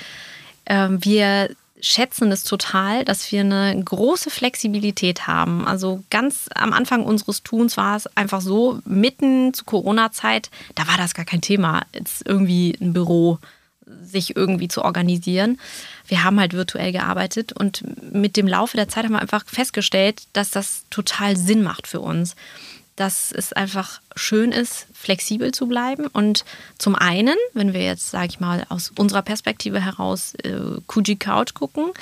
Ähm, wir schätzen es total, dass wir eine große Flexibilität haben. Also ganz am Anfang unseres Tuns war es einfach so, mitten zur Corona-Zeit, da war das gar kein Thema, jetzt irgendwie ein Büro sich irgendwie zu organisieren. Wir haben halt virtuell gearbeitet und mit dem Laufe der Zeit haben wir einfach festgestellt, dass das total Sinn macht für uns dass es einfach schön ist, flexibel zu bleiben. Und zum einen, wenn wir jetzt, sage ich mal, aus unserer Perspektive heraus äh, Kuji Couch gucken,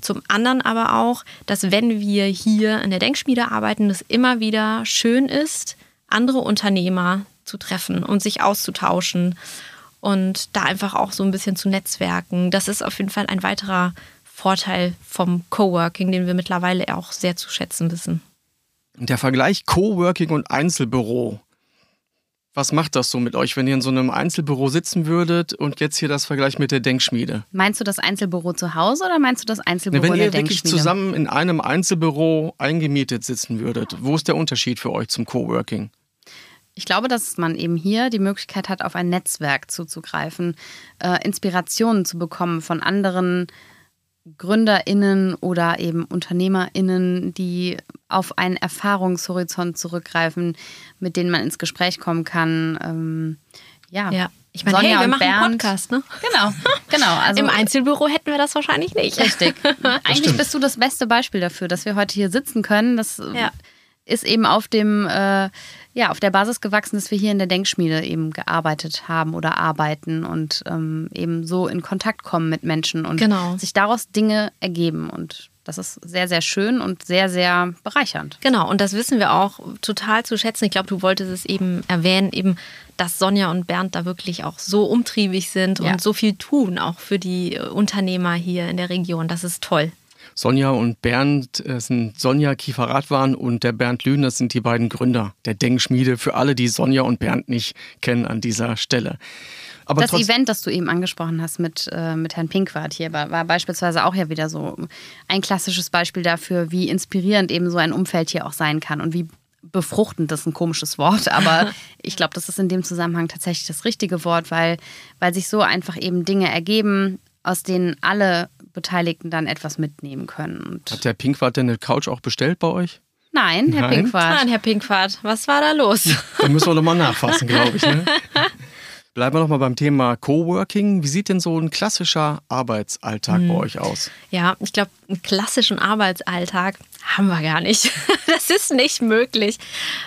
zum anderen aber auch, dass wenn wir hier in der Denkschmiede arbeiten, es immer wieder schön ist, andere Unternehmer zu treffen und sich auszutauschen und da einfach auch so ein bisschen zu netzwerken. Das ist auf jeden Fall ein weiterer Vorteil vom Coworking, den wir mittlerweile auch sehr zu schätzen wissen. Der Vergleich Coworking und Einzelbüro. Was macht das so mit euch, wenn ihr in so einem Einzelbüro sitzen würdet und jetzt hier das Vergleich mit der Denkschmiede? Meinst du das Einzelbüro zu Hause oder meinst du das Einzelbüro wenn in der ihr wirklich zusammen in einem Einzelbüro eingemietet sitzen würdet, wo ist der Unterschied für euch zum Coworking? Ich glaube, dass man eben hier die Möglichkeit hat, auf ein Netzwerk zuzugreifen, äh, Inspirationen zu bekommen von anderen GründerInnen oder eben UnternehmerInnen, die auf einen Erfahrungshorizont zurückgreifen, mit denen man ins Gespräch kommen kann. Ähm, ja. ja. Ich meine, Sonja hey, wir machen Bernd. einen Podcast, ne? Genau, genau. Also, Im Einzelbüro hätten wir das wahrscheinlich nicht. Richtig. Eigentlich bist du das beste Beispiel dafür, dass wir heute hier sitzen können. Das ja. Ist eben auf dem äh, ja, auf der Basis gewachsen, dass wir hier in der Denkschmiede eben gearbeitet haben oder arbeiten und ähm, eben so in Kontakt kommen mit Menschen und genau. sich daraus Dinge ergeben. Und das ist sehr, sehr schön und sehr, sehr bereichernd. Genau, und das wissen wir auch total zu schätzen. Ich glaube, du wolltest es eben erwähnen, eben, dass Sonja und Bernd da wirklich auch so umtriebig sind ja. und so viel tun, auch für die Unternehmer hier in der Region. Das ist toll. Sonja und Bernd äh, sind Sonja Kiefer-Radwan und der Bernd Lühn, das sind die beiden Gründer der Denkschmiede. Für alle, die Sonja und Bernd nicht kennen an dieser Stelle. Aber das Event, das du eben angesprochen hast mit, äh, mit Herrn Pinkwart hier, war, war, beispielsweise auch ja wieder so ein klassisches Beispiel dafür, wie inspirierend eben so ein Umfeld hier auch sein kann und wie befruchtend, das ist ein komisches Wort, aber ich glaube, das ist in dem Zusammenhang tatsächlich das richtige Wort, weil, weil sich so einfach eben Dinge ergeben, aus denen alle Beteiligten dann etwas mitnehmen können. Und Hat der Pinkwart denn eine Couch auch bestellt bei euch? Nein, Herr Nein? Pinkwart. Nein, Herr Pinkwart, was war da los? Da müssen wir nochmal nachfassen, glaube ich. Ne? Bleiben wir nochmal beim Thema Coworking. Wie sieht denn so ein klassischer Arbeitsalltag hm. bei euch aus? Ja, ich glaube, einen klassischen Arbeitsalltag haben wir gar nicht. Das ist nicht möglich.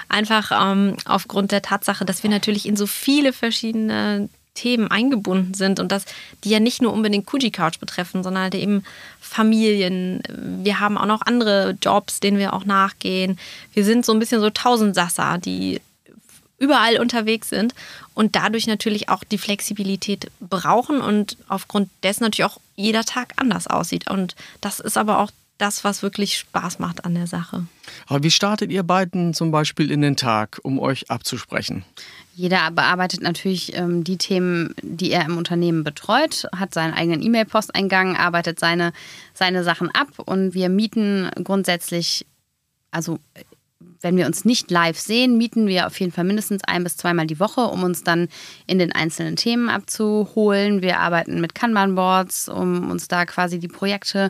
Einfach ähm, aufgrund der Tatsache, dass wir natürlich in so viele verschiedene Themen eingebunden sind und dass die ja nicht nur unbedingt Kuji Couch betreffen, sondern halt eben Familien. Wir haben auch noch andere Jobs, denen wir auch nachgehen. Wir sind so ein bisschen so Tausendsasser, die überall unterwegs sind und dadurch natürlich auch die Flexibilität brauchen und aufgrund dessen natürlich auch jeder Tag anders aussieht. Und das ist aber auch das, was wirklich Spaß macht an der Sache. Aber wie startet ihr beiden zum Beispiel in den Tag, um euch abzusprechen? Jeder bearbeitet natürlich ähm, die Themen, die er im Unternehmen betreut, hat seinen eigenen E-Mail-Posteingang, arbeitet seine, seine Sachen ab und wir mieten grundsätzlich, also wenn wir uns nicht live sehen, mieten wir auf jeden Fall mindestens ein bis zweimal die Woche, um uns dann in den einzelnen Themen abzuholen. Wir arbeiten mit Kanban-Boards, um uns da quasi die Projekte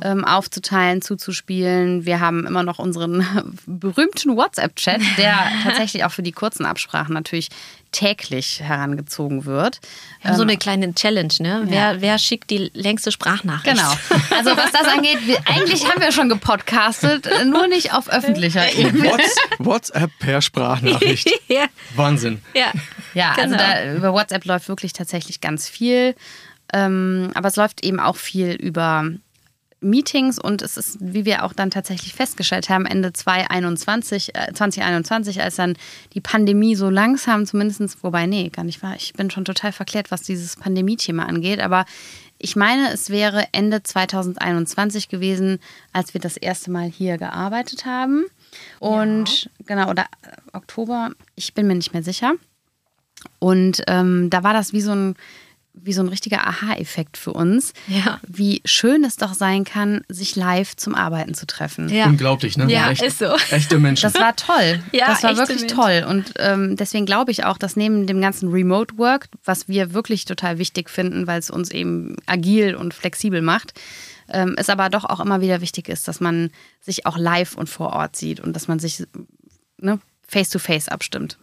genau. ähm, aufzuteilen, zuzuspielen. Wir haben immer noch unseren berühmten WhatsApp-Chat, der tatsächlich auch für die kurzen Absprachen natürlich täglich herangezogen wird. Wir haben so eine ähm, kleine Challenge, ne? Wer, ja. wer schickt die längste Sprachnachricht? Genau. Also was das angeht, wir, eigentlich haben wir schon gepodcastet, nur nicht auf öffentlicher Ebene. WhatsApp per Sprachnachricht. ja. Wahnsinn. Ja, ja also genau. also da, über WhatsApp läuft wirklich tatsächlich ganz viel. Ähm, aber es läuft eben auch viel über Meetings und es ist, wie wir auch dann tatsächlich festgestellt haben, Ende 2021, äh, 2021, als dann die Pandemie so langsam zumindest, wobei, nee, gar nicht wahr, ich bin schon total verklärt, was dieses Pandemie-Thema angeht, aber ich meine, es wäre Ende 2021 gewesen, als wir das erste Mal hier gearbeitet haben. Und ja. genau, oder Oktober, ich bin mir nicht mehr sicher. Und ähm, da war das wie so ein wie so ein richtiger Aha-Effekt für uns, Ja. wie schön es doch sein kann, sich live zum Arbeiten zu treffen. Ja. Unglaublich, ne? Ja, Echt, ist so. Echte Menschen. Das war toll. Ja, das war wirklich Menschen. toll. Und ähm, deswegen glaube ich auch, dass neben dem ganzen Remote Work, was wir wirklich total wichtig finden, weil es uns eben agil und flexibel macht, ähm, es aber doch auch immer wieder wichtig ist, dass man sich auch live und vor Ort sieht und dass man sich ne, face-to-face abstimmt.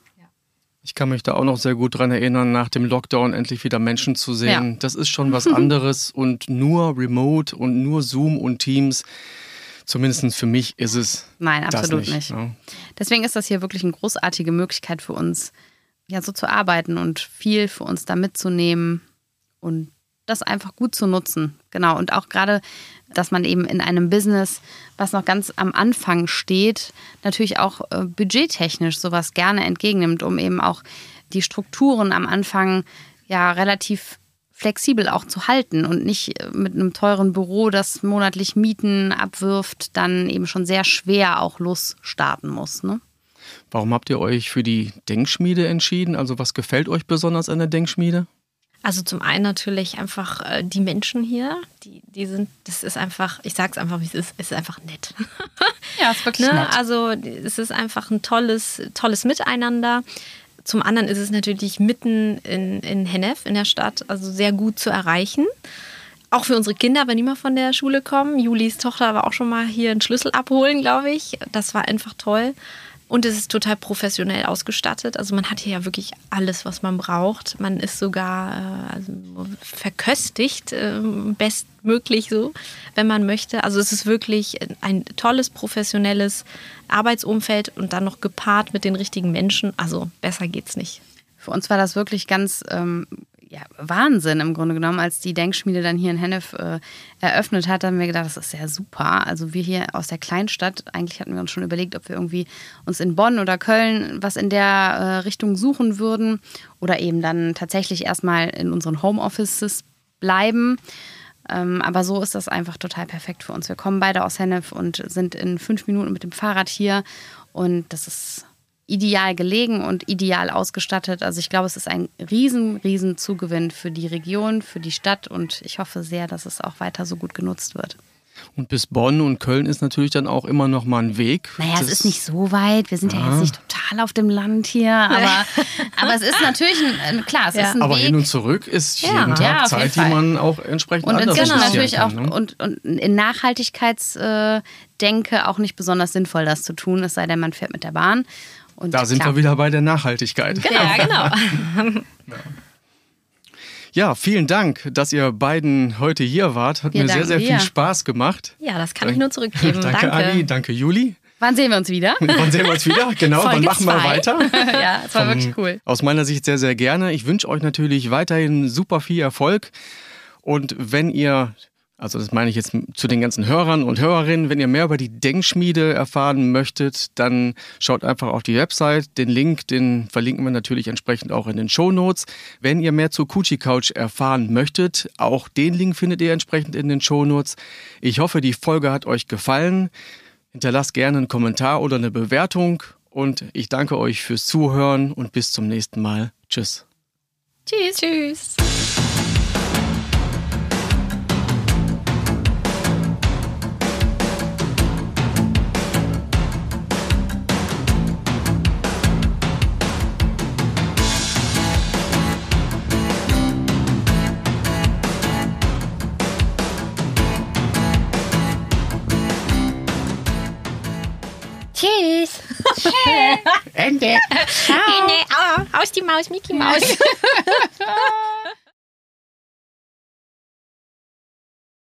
Ich kann mich da auch noch sehr gut dran erinnern, nach dem Lockdown endlich wieder Menschen zu sehen. Ja. Das ist schon was anderes und nur Remote und nur Zoom und Teams. Zumindest für mich ist es Nein, das absolut nicht. nicht. ne? Deswegen ist das hier wirklich eine großartige Möglichkeit für uns, ja, so zu arbeiten und viel für uns da mitzunehmen und das einfach gut zu nutzen. Genau. Und auch gerade, dass man eben in einem Business, was noch ganz am Anfang steht, natürlich auch äh, budgettechnisch sowas gerne entgegennimmt, um eben auch die Strukturen am Anfang ja relativ flexibel auch zu halten und nicht äh, mit einem teuren Büro, das monatlich Mieten abwirft, dann eben schon sehr schwer auch losstarten muss. Ne? Warum habt ihr euch für die Denkschmiede entschieden? Also was gefällt euch besonders an der Denkschmiede? Also zum einen natürlich einfach äh, die Menschen hier, die, die sind, das ist einfach, ich sag's einfach, wie es ist, es ist einfach nett. Ja, ist wirklich ne? Also es ist einfach ein tolles, tolles Miteinander. Zum anderen ist es natürlich mitten in, in Hennef, in der Stadt, also sehr gut zu erreichen. Auch für unsere Kinder, wenn die mal von der Schule kommen. Julis Tochter war auch schon mal hier einen Schlüssel abholen, glaube ich. Das war einfach toll. Und es ist total professionell ausgestattet. Also man hat hier ja wirklich alles, was man braucht. Man ist sogar äh, also verköstigt, äh, bestmöglich so, wenn man möchte. Also es ist wirklich ein tolles, professionelles Arbeitsumfeld und dann noch gepaart mit den richtigen Menschen. Also besser geht's nicht. Für uns war das wirklich ganz ähm, ja, Wahnsinn im Grunde genommen, als die Denkschmiede dann hier in Hennef äh, eröffnet hat, haben wir gedacht, das ist ja super. Also wir hier aus der Kleinstadt, eigentlich hatten wir uns schon überlegt, ob wir irgendwie uns in Bonn oder Köln was in der äh, Richtung suchen würden oder eben dann tatsächlich erstmal in unseren Homeoffices bleiben. Ähm, aber so ist das einfach total perfekt für uns. Wir kommen beide aus Hennef und sind in fünf Minuten mit dem Fahrrad hier und das ist ideal gelegen und ideal ausgestattet. Also ich glaube, es ist ein riesen, riesen Zugewinn für die Region, für die Stadt und ich hoffe sehr, dass es auch weiter so gut genutzt wird. Und bis Bonn und Köln ist natürlich dann auch immer noch mal ein Weg. Naja, es ist nicht so weit. Wir sind ja jetzt nicht total auf dem Land hier, aber, aber es ist natürlich ein, klar, es Ja. ist ein Aber Weg. hin und zurück ist Ja. jeden Ja, Tag Zeit, die man auch entsprechend Und anders Genau. investieren natürlich auch kann, ne? und, und in Nachhaltigkeitsdenke auch nicht besonders sinnvoll, das zu tun, es sei denn, man fährt mit der Bahn. Und Da sind klar, wir wieder bei der Nachhaltigkeit. Ja, genau. Ja, vielen Dank, dass ihr beiden heute hier wart. Hat Wir mir sehr, sehr viel dir. Spaß gemacht. Ja, das kann ich nur zurückgeben. danke, Danke. Agi, danke, Juli. Wann sehen wir uns wieder? Wann sehen wir uns wieder? Genau, wann Folge machen wir zwei. weiter? ja, es war Von- wirklich cool. Aus meiner Sicht sehr, sehr gerne. Ich wünsche euch natürlich weiterhin super viel Erfolg. Und wenn ihr, also das meine ich jetzt zu den ganzen Hörern und Hörerinnen, wenn ihr mehr über die Denkschmiede erfahren möchtet, dann schaut einfach auf die Website. Den Link, den verlinken wir natürlich entsprechend auch in den Show Notes. Wenn ihr mehr zu Kuchi Couch erfahren möchtet, auch den Link findet ihr entsprechend in den Show Notes. Ich hoffe, die Folge hat euch gefallen. Hinterlasst gerne einen Kommentar oder eine Bewertung. Und ich danke euch fürs Zuhören und bis zum nächsten Mal. Tschüss. Tschüss. Tschüss. Ende. Nee, au, aus die Maus, Mickey Maus.